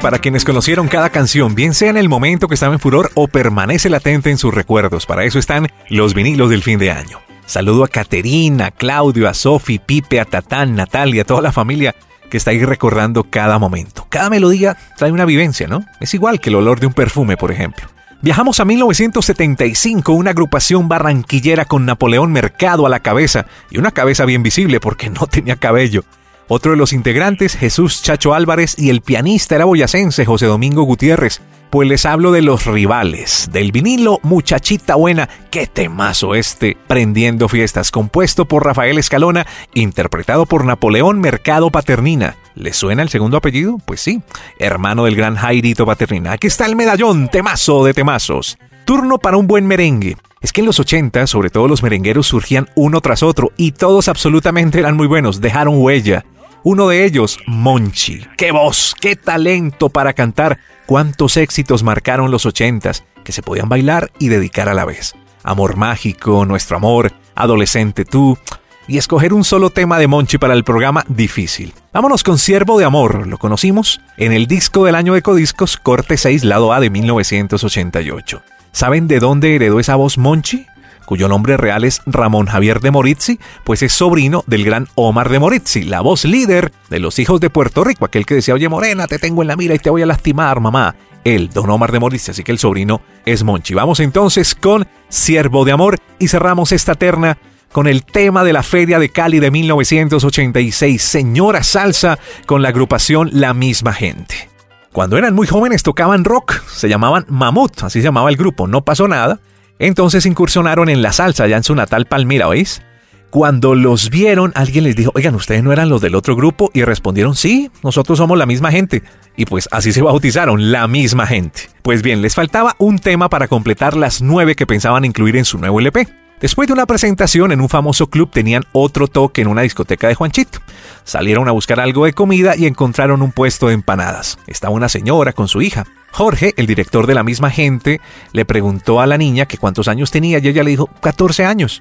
Para quienes conocieron cada canción, bien sea en el momento que estaba en furor o permanece latente en sus recuerdos. Para eso están los vinilos del fin de año. Saludo a Caterina, a Claudio, a Sofi, Pipe, a Tatán, Natalia, a toda la familia que está ahí recordando cada momento. Cada melodía trae una vivencia, ¿no? Es igual que el olor de un perfume, por ejemplo. Viajamos a 1975, una agrupación barranquillera con Napoleón Mercado a la cabeza y una cabeza bien visible porque no tenía cabello. Otro de los integrantes, Jesús Chacho Álvarez, y el pianista era boyacense José Domingo Gutiérrez. Pues les hablo de los rivales, del vinilo Muchachita Buena, qué temazo este, Prendiendo Fiestas, compuesto por Rafael Escalona, interpretado por Napoleón Mercado Paternina. ¿Le suena el segundo apellido? Pues sí, hermano del gran Jairito Paternina. Aquí está el medallón, temazo de temazos. Turno para un buen merengue. Es que en los 80, sobre todo los merengueros surgían uno tras otro y todos absolutamente eran muy buenos, dejaron huella. Uno de ellos, Monchi. ¡Qué voz! ¡Qué talento para cantar! ¿Cuántos éxitos marcaron los 80s que se podían bailar y dedicar a la vez? Amor mágico, nuestro amor, adolescente tú. Y escoger un solo tema de Monchi para el programa difícil. Vámonos con Siervo de Amor, lo conocimos en el disco del año de Codiscos, corte 6, lado A de 1988. ¿Saben de dónde heredó esa voz Monchi? Cuyo nombre real es Ramón Javier de Morizzi, pues es sobrino del gran Omar de Morizzi, la voz líder de los hijos de Puerto Rico, aquel que decía, oye Morena, te tengo en la mira y te voy a lastimar, mamá. Él, don Omar de Morizzi, así que el sobrino es Monchi. Vamos entonces con Siervo de Amor y cerramos esta terna con el tema de la Feria de Cali de 1986, Señora Salsa, con la agrupación La Misma Gente. Cuando eran muy jóvenes tocaban rock, se llamaban Mamut, así se llamaba el grupo, no pasó nada. Entonces incursionaron en la salsa ya en su natal Palmira, ¿oís? Cuando los vieron, alguien les dijo, oigan, ¿ustedes no eran los del otro grupo? Y respondieron, sí, nosotros somos la misma gente. Y pues así se bautizaron, la misma gente. Pues bien, les faltaba un tema para completar las nueve que pensaban incluir en su nuevo LP. Después de una presentación en un famoso club tenían otro toque en una discoteca de Juanchito. Salieron a buscar algo de comida y encontraron un puesto de empanadas. Estaba una señora con su hija. Jorge, el director de la misma gente, le preguntó a la niña que cuántos años tenía y ella le dijo 14 años.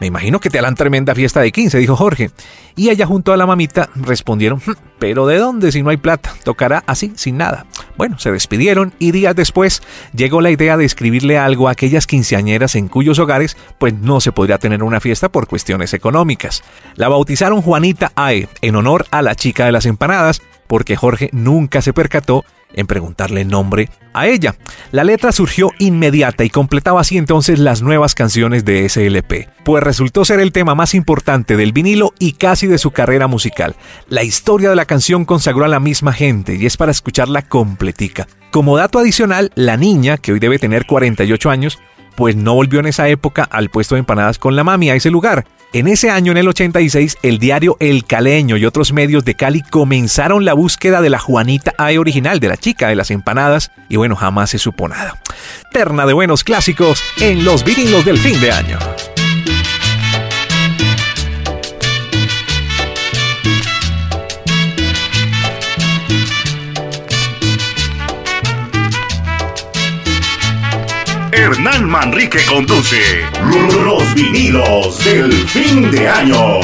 Me imagino que te harán tremenda fiesta de 15, dijo Jorge. Y ella junto a la mamita respondieron, "Hm, pero ¿de dónde si no hay plata? Tocará así, sin nada. Bueno, se despidieron y días después llegó la idea de escribirle algo a aquellas quinceañeras en cuyos hogares pues no se podría tener una fiesta por cuestiones económicas. La bautizaron Juanita Ae en honor a la chica de las empanadas porque Jorge nunca se percató en preguntarle nombre a ella. La letra surgió inmediata y completaba así entonces las nuevas canciones de SLP, pues resultó ser el tema más importante del vinilo y casi de su carrera musical. La historia de la canción consagró a la misma gente y es para escucharla completica. Como dato adicional, la niña, que hoy debe tener 48 años, pues no volvió en esa época al puesto de empanadas con la mami a ese lugar. En ese año, en el 86, el diario El Caleño y otros medios de Cali comenzaron la búsqueda de la Juanita Ae original, de la chica de las empanadas, y bueno, jamás se supo nada. Terna de buenos clásicos en los vinilos del fin de año. Hernán Manrique conduce Los vinilos del fin de año.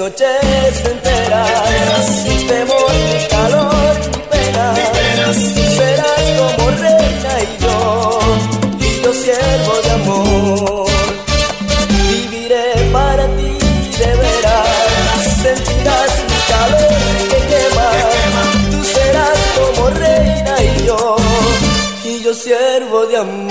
noches enteras, sin temor, calor, ni pena, serás como reina y yo, lindo siervo de amor. Viviré para ti de veras, sentirás mi calor que quema, tú serás como reina y yo, y yo siervo de amor.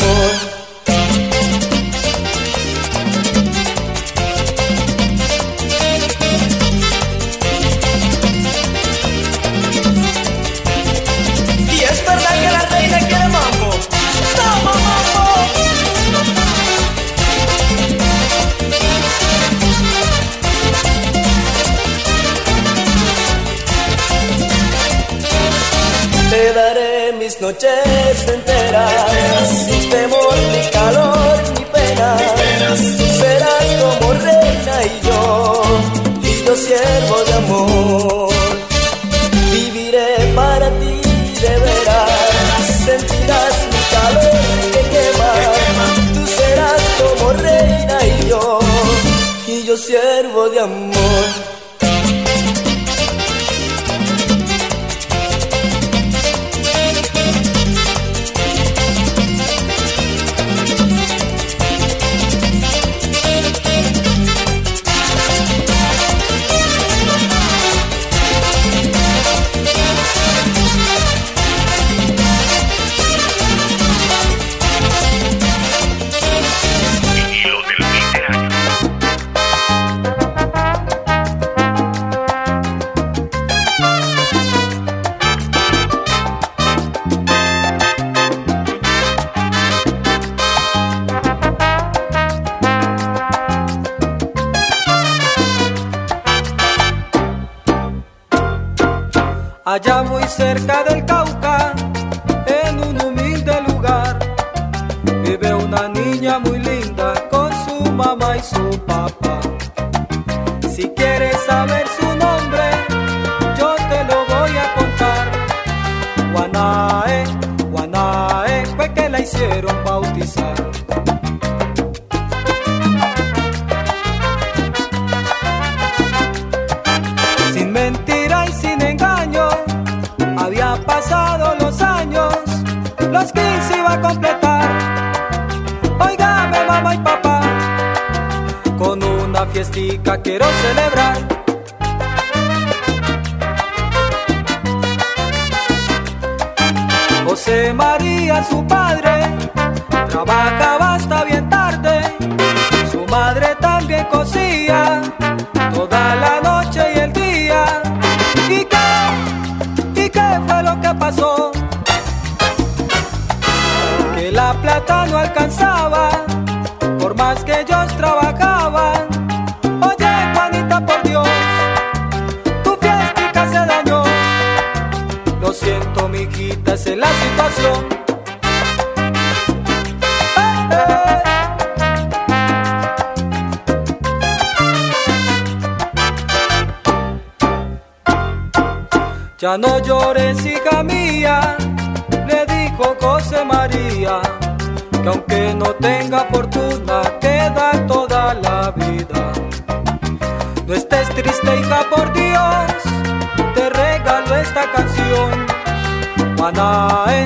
Ya no llores, hija mía, le dijo José María, que aunque no tenga fortuna, queda toda la vida. No estés triste, hija, por Dios, te regalo esta canción. Guanae,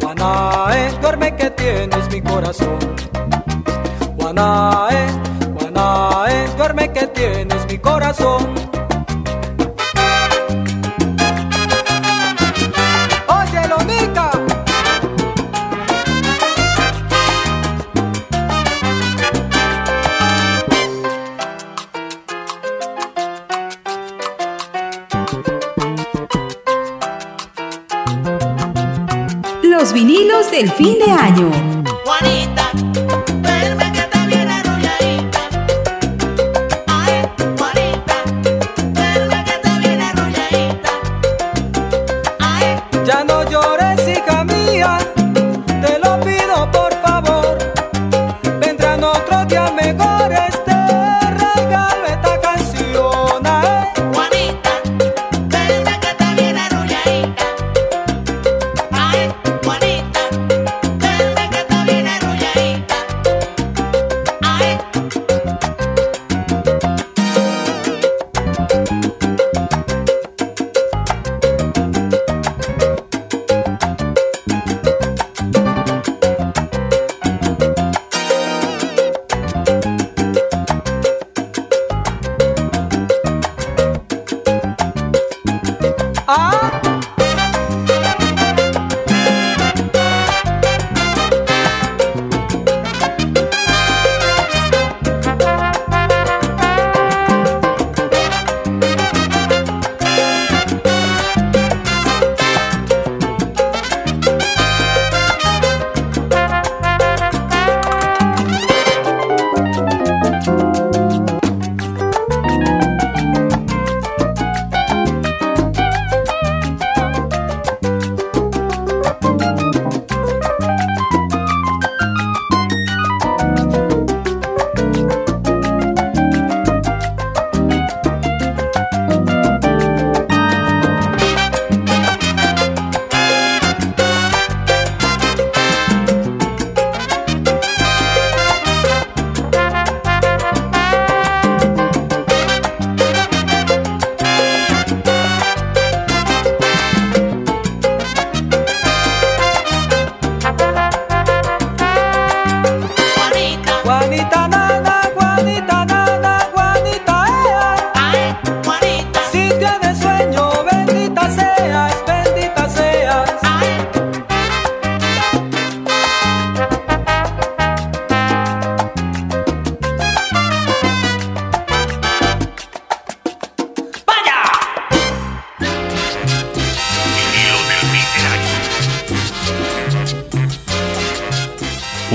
Guanae, duerme que tienes mi corazón. Guanae, Guanae, duerme que tienes mi corazón. del fin de año.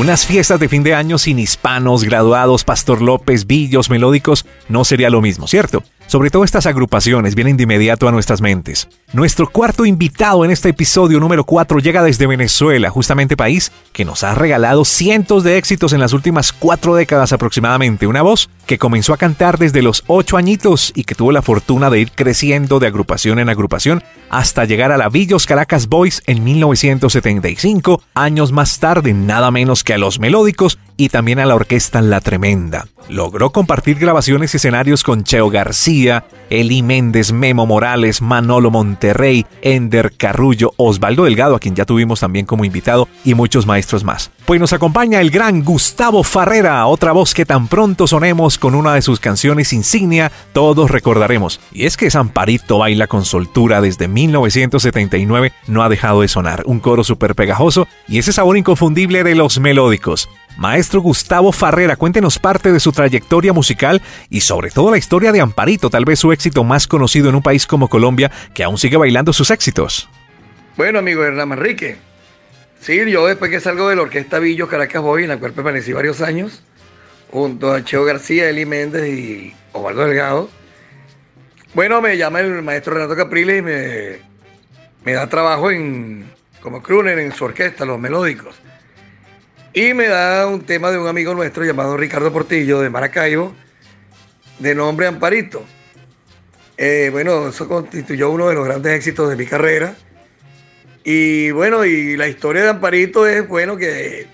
Unas fiestas de fin de año sin hispanos, graduados, Pastor López, Villos, melódicos, no sería lo mismo, ¿cierto? Sobre todo estas agrupaciones vienen de inmediato a nuestras mentes. Nuestro cuarto invitado en este episodio número 4 llega desde Venezuela, justamente país que nos ha regalado cientos de éxitos en las últimas cuatro décadas aproximadamente. Una voz que comenzó a cantar desde los ocho añitos y que tuvo la fortuna de ir creciendo de agrupación en agrupación hasta llegar a la Villos Caracas Boys en 1975, años más tarde nada menos que a Los Melódicos y también a la orquesta La Tremenda. Logró compartir grabaciones y escenarios con Cheo García, Eli Méndez, Memo Morales, Manolo Monterrey, Ender Carrullo, Osvaldo Delgado, a quien ya tuvimos también como invitado, y muchos maestros más. Pues nos acompaña el gran Gustavo Farrera, otra voz que tan pronto sonemos con una de sus canciones insignia, todos recordaremos. Y es que Zamparito baila con soltura desde 1979, no ha dejado de sonar. Un coro súper pegajoso y ese sabor inconfundible de los melódicos. Maestro Gustavo Farrera, cuéntenos parte de su trayectoria musical y sobre todo la historia de Amparito, tal vez su éxito más conocido en un país como Colombia, que aún sigue bailando sus éxitos. Bueno, amigo Hernán Manrique. Sí, yo después que salgo de la orquesta Villos Caracas Boy, en la cual permanecí varios años, junto a Cheo García, Eli Méndez y Osvaldo Delgado. Bueno, me llama el maestro Renato Capriles y me, da trabajo en, como crooner en su orquesta, Los Melódicos. Y me da un tema de un amigo nuestro llamado Ricardo Portillo de Maracaibo, de nombre Amparito. Eh, bueno, eso constituyó uno de los grandes éxitos de mi carrera. Y bueno, y la historia de Amparito es, bueno, que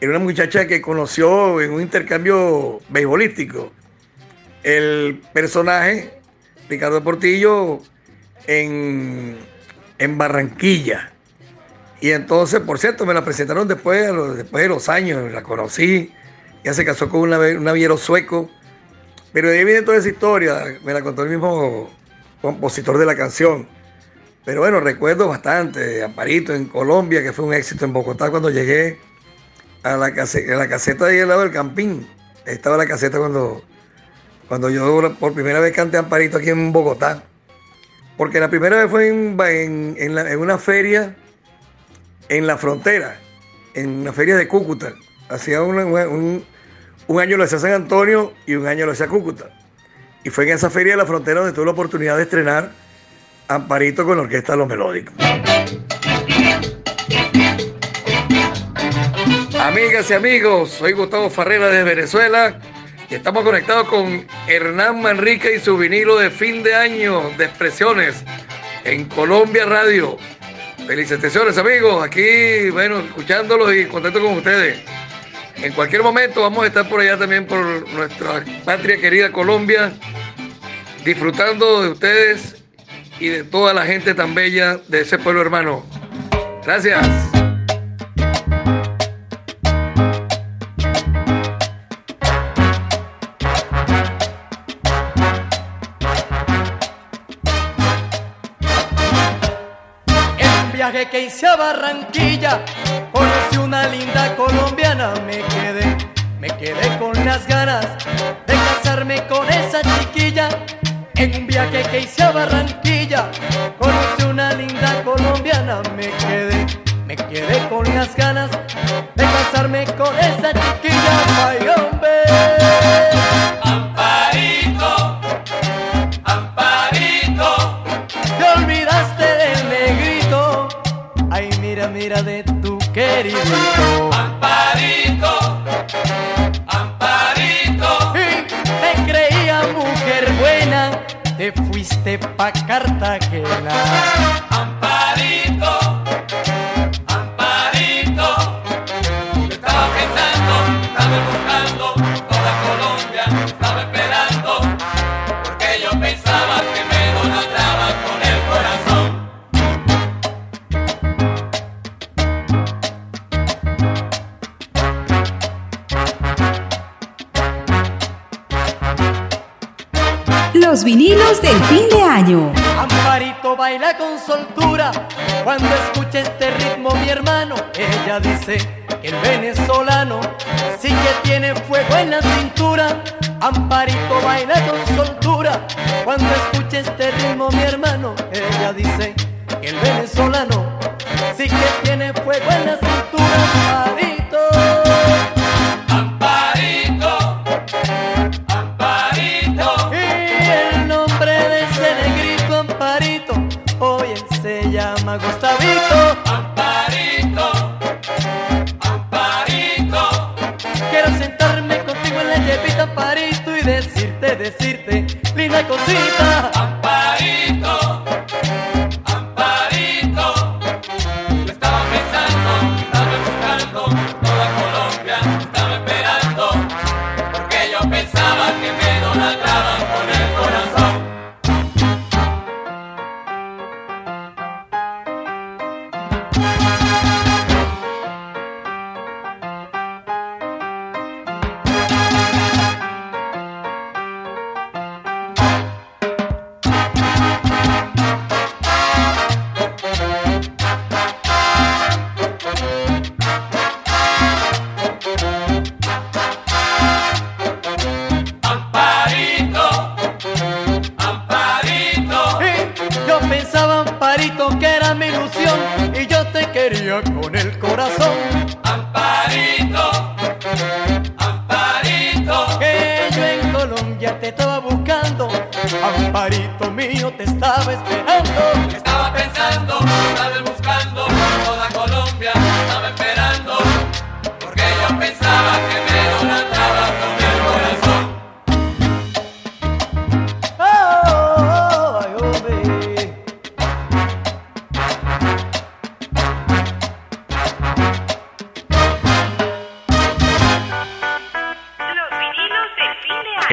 era una muchacha que conoció en un intercambio beisbolístico el personaje Ricardo Portillo en, en Barranquilla. Y entonces, por cierto, me la presentaron después, después de los años, la conocí, ya se casó con un naviero sueco, pero de ahí viene toda esa historia, me la contó el mismo compositor de la canción. Pero bueno, recuerdo bastante Amparito en Colombia, que fue un éxito en Bogotá cuando llegué a la, case- a la caseta de ahí al lado del Campín. Ahí estaba la caseta cuando, cuando yo por primera vez canté Amparito aquí en Bogotá. Porque la primera vez fue en, en una feria en la frontera, en una feria de Cúcuta. Hacía un año lo hacía San Antonio y un año lo hacía Cúcuta. Y fue en esa feria de la frontera donde tuve la oportunidad de estrenar Amparito con la orquesta de Los Melódicos. Amigas y amigos, soy Gustavo Farrera de Venezuela y estamos conectados con Hernán Manrique y su vinilo de fin de año de expresiones en Colombia Radio. Felicitaciones amigos, aquí, bueno, escuchándolos y contento con ustedes. En cualquier momento vamos a estar por allá también por nuestra patria querida Colombia, disfrutando de ustedes y de toda la gente tan bella de ese pueblo hermano. Gracias. Que hice a Barranquilla, conocí una linda colombiana, me quedé, me quedé con las ganas de casarme con esa chiquilla. En un viaje que hice a Barranquilla, conocí una linda colombiana, me quedé, me quedé con las ganas de casarme con esa chiquilla.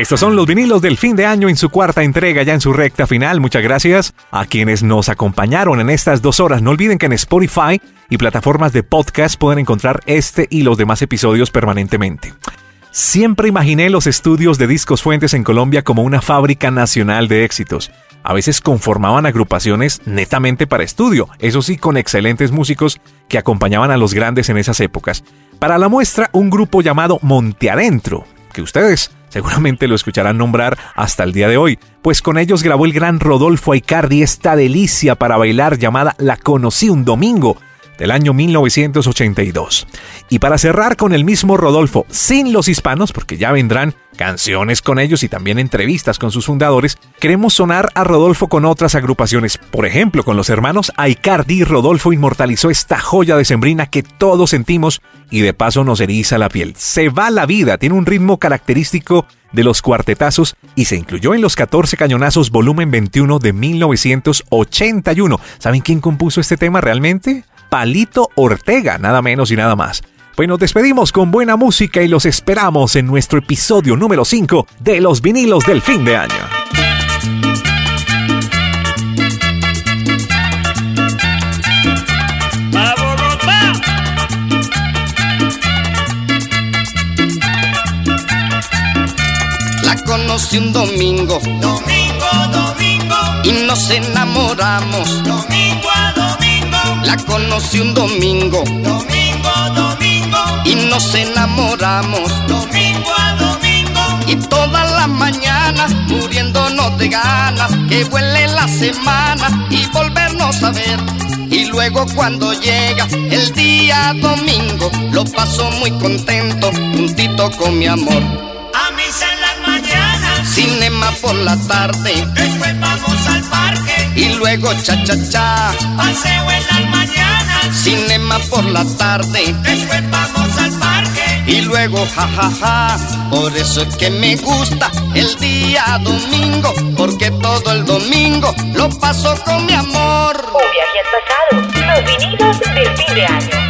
Estos son los vinilos del fin de año en su cuarta entrega, ya en su recta final. Muchas gracias a quienes nos acompañaron en estas dos horas. No olviden que en Spotify y plataformas de podcast pueden encontrar este y los demás episodios permanentemente. Siempre imaginé los estudios de Discos Fuentes en Colombia como una fábrica nacional de éxitos. A veces conformaban agrupaciones netamente para estudio, eso sí, con excelentes músicos que acompañaban a los grandes en esas épocas. Para la muestra, un grupo llamado Monte Adentro, que ustedes seguramente lo escucharán nombrar hasta el día de hoy, pues con ellos grabó el gran Rodolfo Aicardi esta delicia para bailar llamada La conocí un domingo del año 1982. Y para cerrar con el mismo Rodolfo, sin los hispanos, porque ya vendrán canciones con ellos y también entrevistas con sus fundadores, queremos sonar a Rodolfo con otras agrupaciones. Por ejemplo, con los hermanos Aicardi, Rodolfo inmortalizó esta joya de sembrina que todos sentimos y de paso nos eriza la piel. Se va la vida, tiene un ritmo característico de los cuartetazos y se incluyó en los 14 cañonazos volumen 21 de 1981. ¿Saben quién compuso este tema realmente? Palito Ortega, nada menos y nada más. Pues nos despedimos con buena música y los esperamos en nuestro episodio número 5 de los vinilos del fin de año. Conocí un domingo Domingo, domingo, y nos enamoramos. domingo a domingo, La conocí un domingo domingo, domingo, y nos enamoramos. domingo a domingo. Y todas las mañanas muriéndonos de ganas que huele la semana y volvernos a ver. Y luego cuando llega el día domingo lo paso muy contento juntito con mi amor. A misa en las mañanas, Cinema por la tarde después vamos al parque, y luego cha cha cha. paseo en Cinema por la tarde después vamos al parque. y luego ja ja ja. Por eso es que me gusta el día domingo, porque todo el domingo lo paso con mi amor. Un viaje al pasado. Los vinilos del fin de año.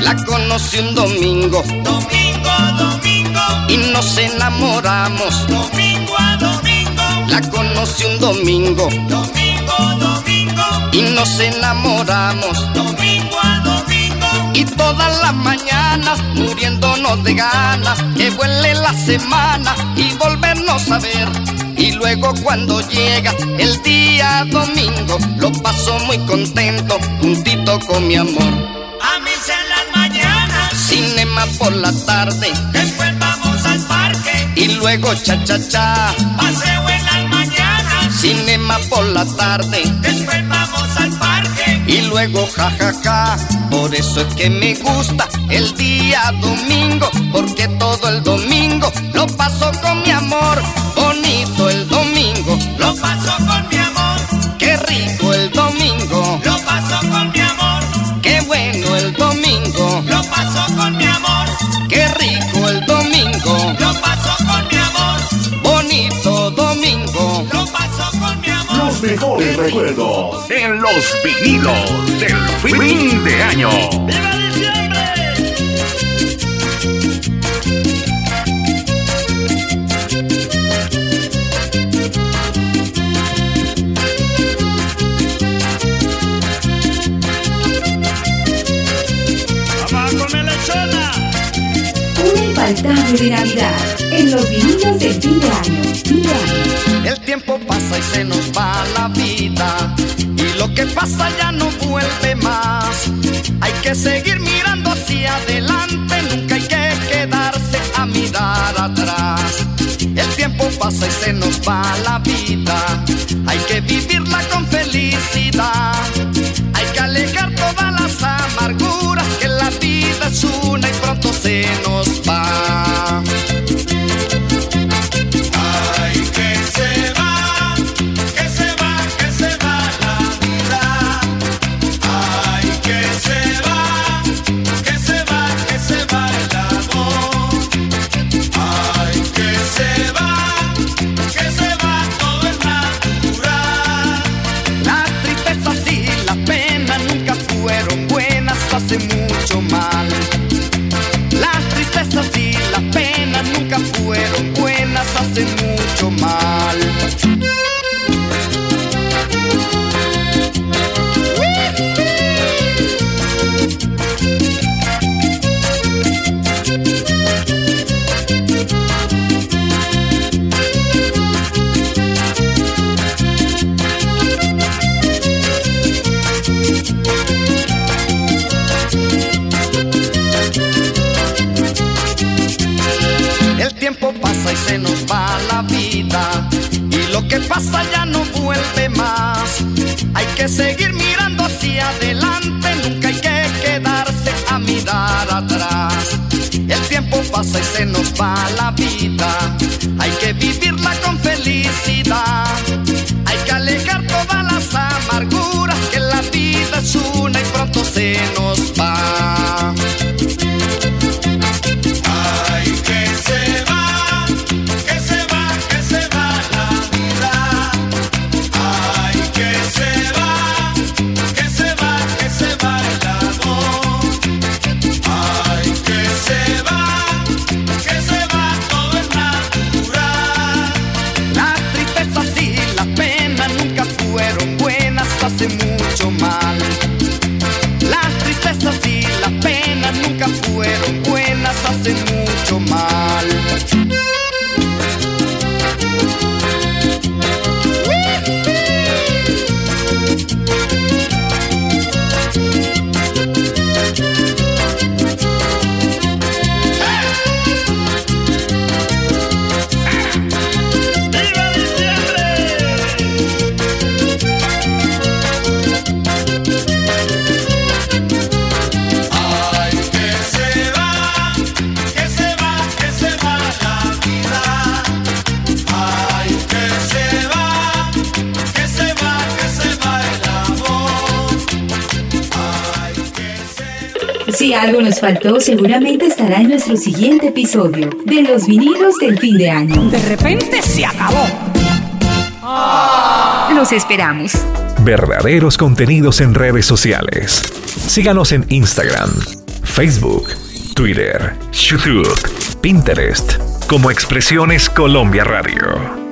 La conocí un domingo Domingo, domingo, y nos enamoramos. domingo a domingo, La conocí un domingo domingo, domingo, y nos enamoramos. domingo a domingo. Y todas las mañanas muriéndonos de ganas que vuele la semana y volvernos a ver. Y luego cuando llega el día domingo lo paso muy contento juntito con mi amor. Cinema por la tarde después vamos al parque, y luego cha cha cha. paseo en las mañanas, Cinema por la tarde después vamos al parque. y luego ja ja ja. Por eso es que me gusta el día domingo, porque todo el domingo lo paso con mi amor. Bonito el domingo, Lo paso con mi amor, qué rico mejores recuerdos en los vinilos del fin de año. ¡Viva diciembre! Infaltable de Navidad en los vinilos del fin de año. El tiempo pasa y se nos va la vida. Y lo que pasa ya no vuelve más. Hay que seguir mirando hacia adelante. Nunca hay que quedarse a mirar atrás. El tiempo pasa y se nos va la vida. Hay que vivirla con felicidad. Hay que alejar todas las amarguras que la vida es una y pronto se nos Bye. que pasa ya no vuelve más. Hay que seguir mirando hacia adelante, nunca hay que quedarse a mirar atrás. El tiempo pasa y se nos va la vida, hay que vivirla con felicidad, hay que alejar todas las amarguras Si algo nos faltó, seguramente estará en nuestro siguiente episodio de los vinilos del fin de año. De repente se acabó. Ah. Los esperamos. Verdaderos contenidos en redes sociales. Síganos en Instagram, Facebook, Twitter, YouTube, Pinterest, como Expresiones Colombia Radio.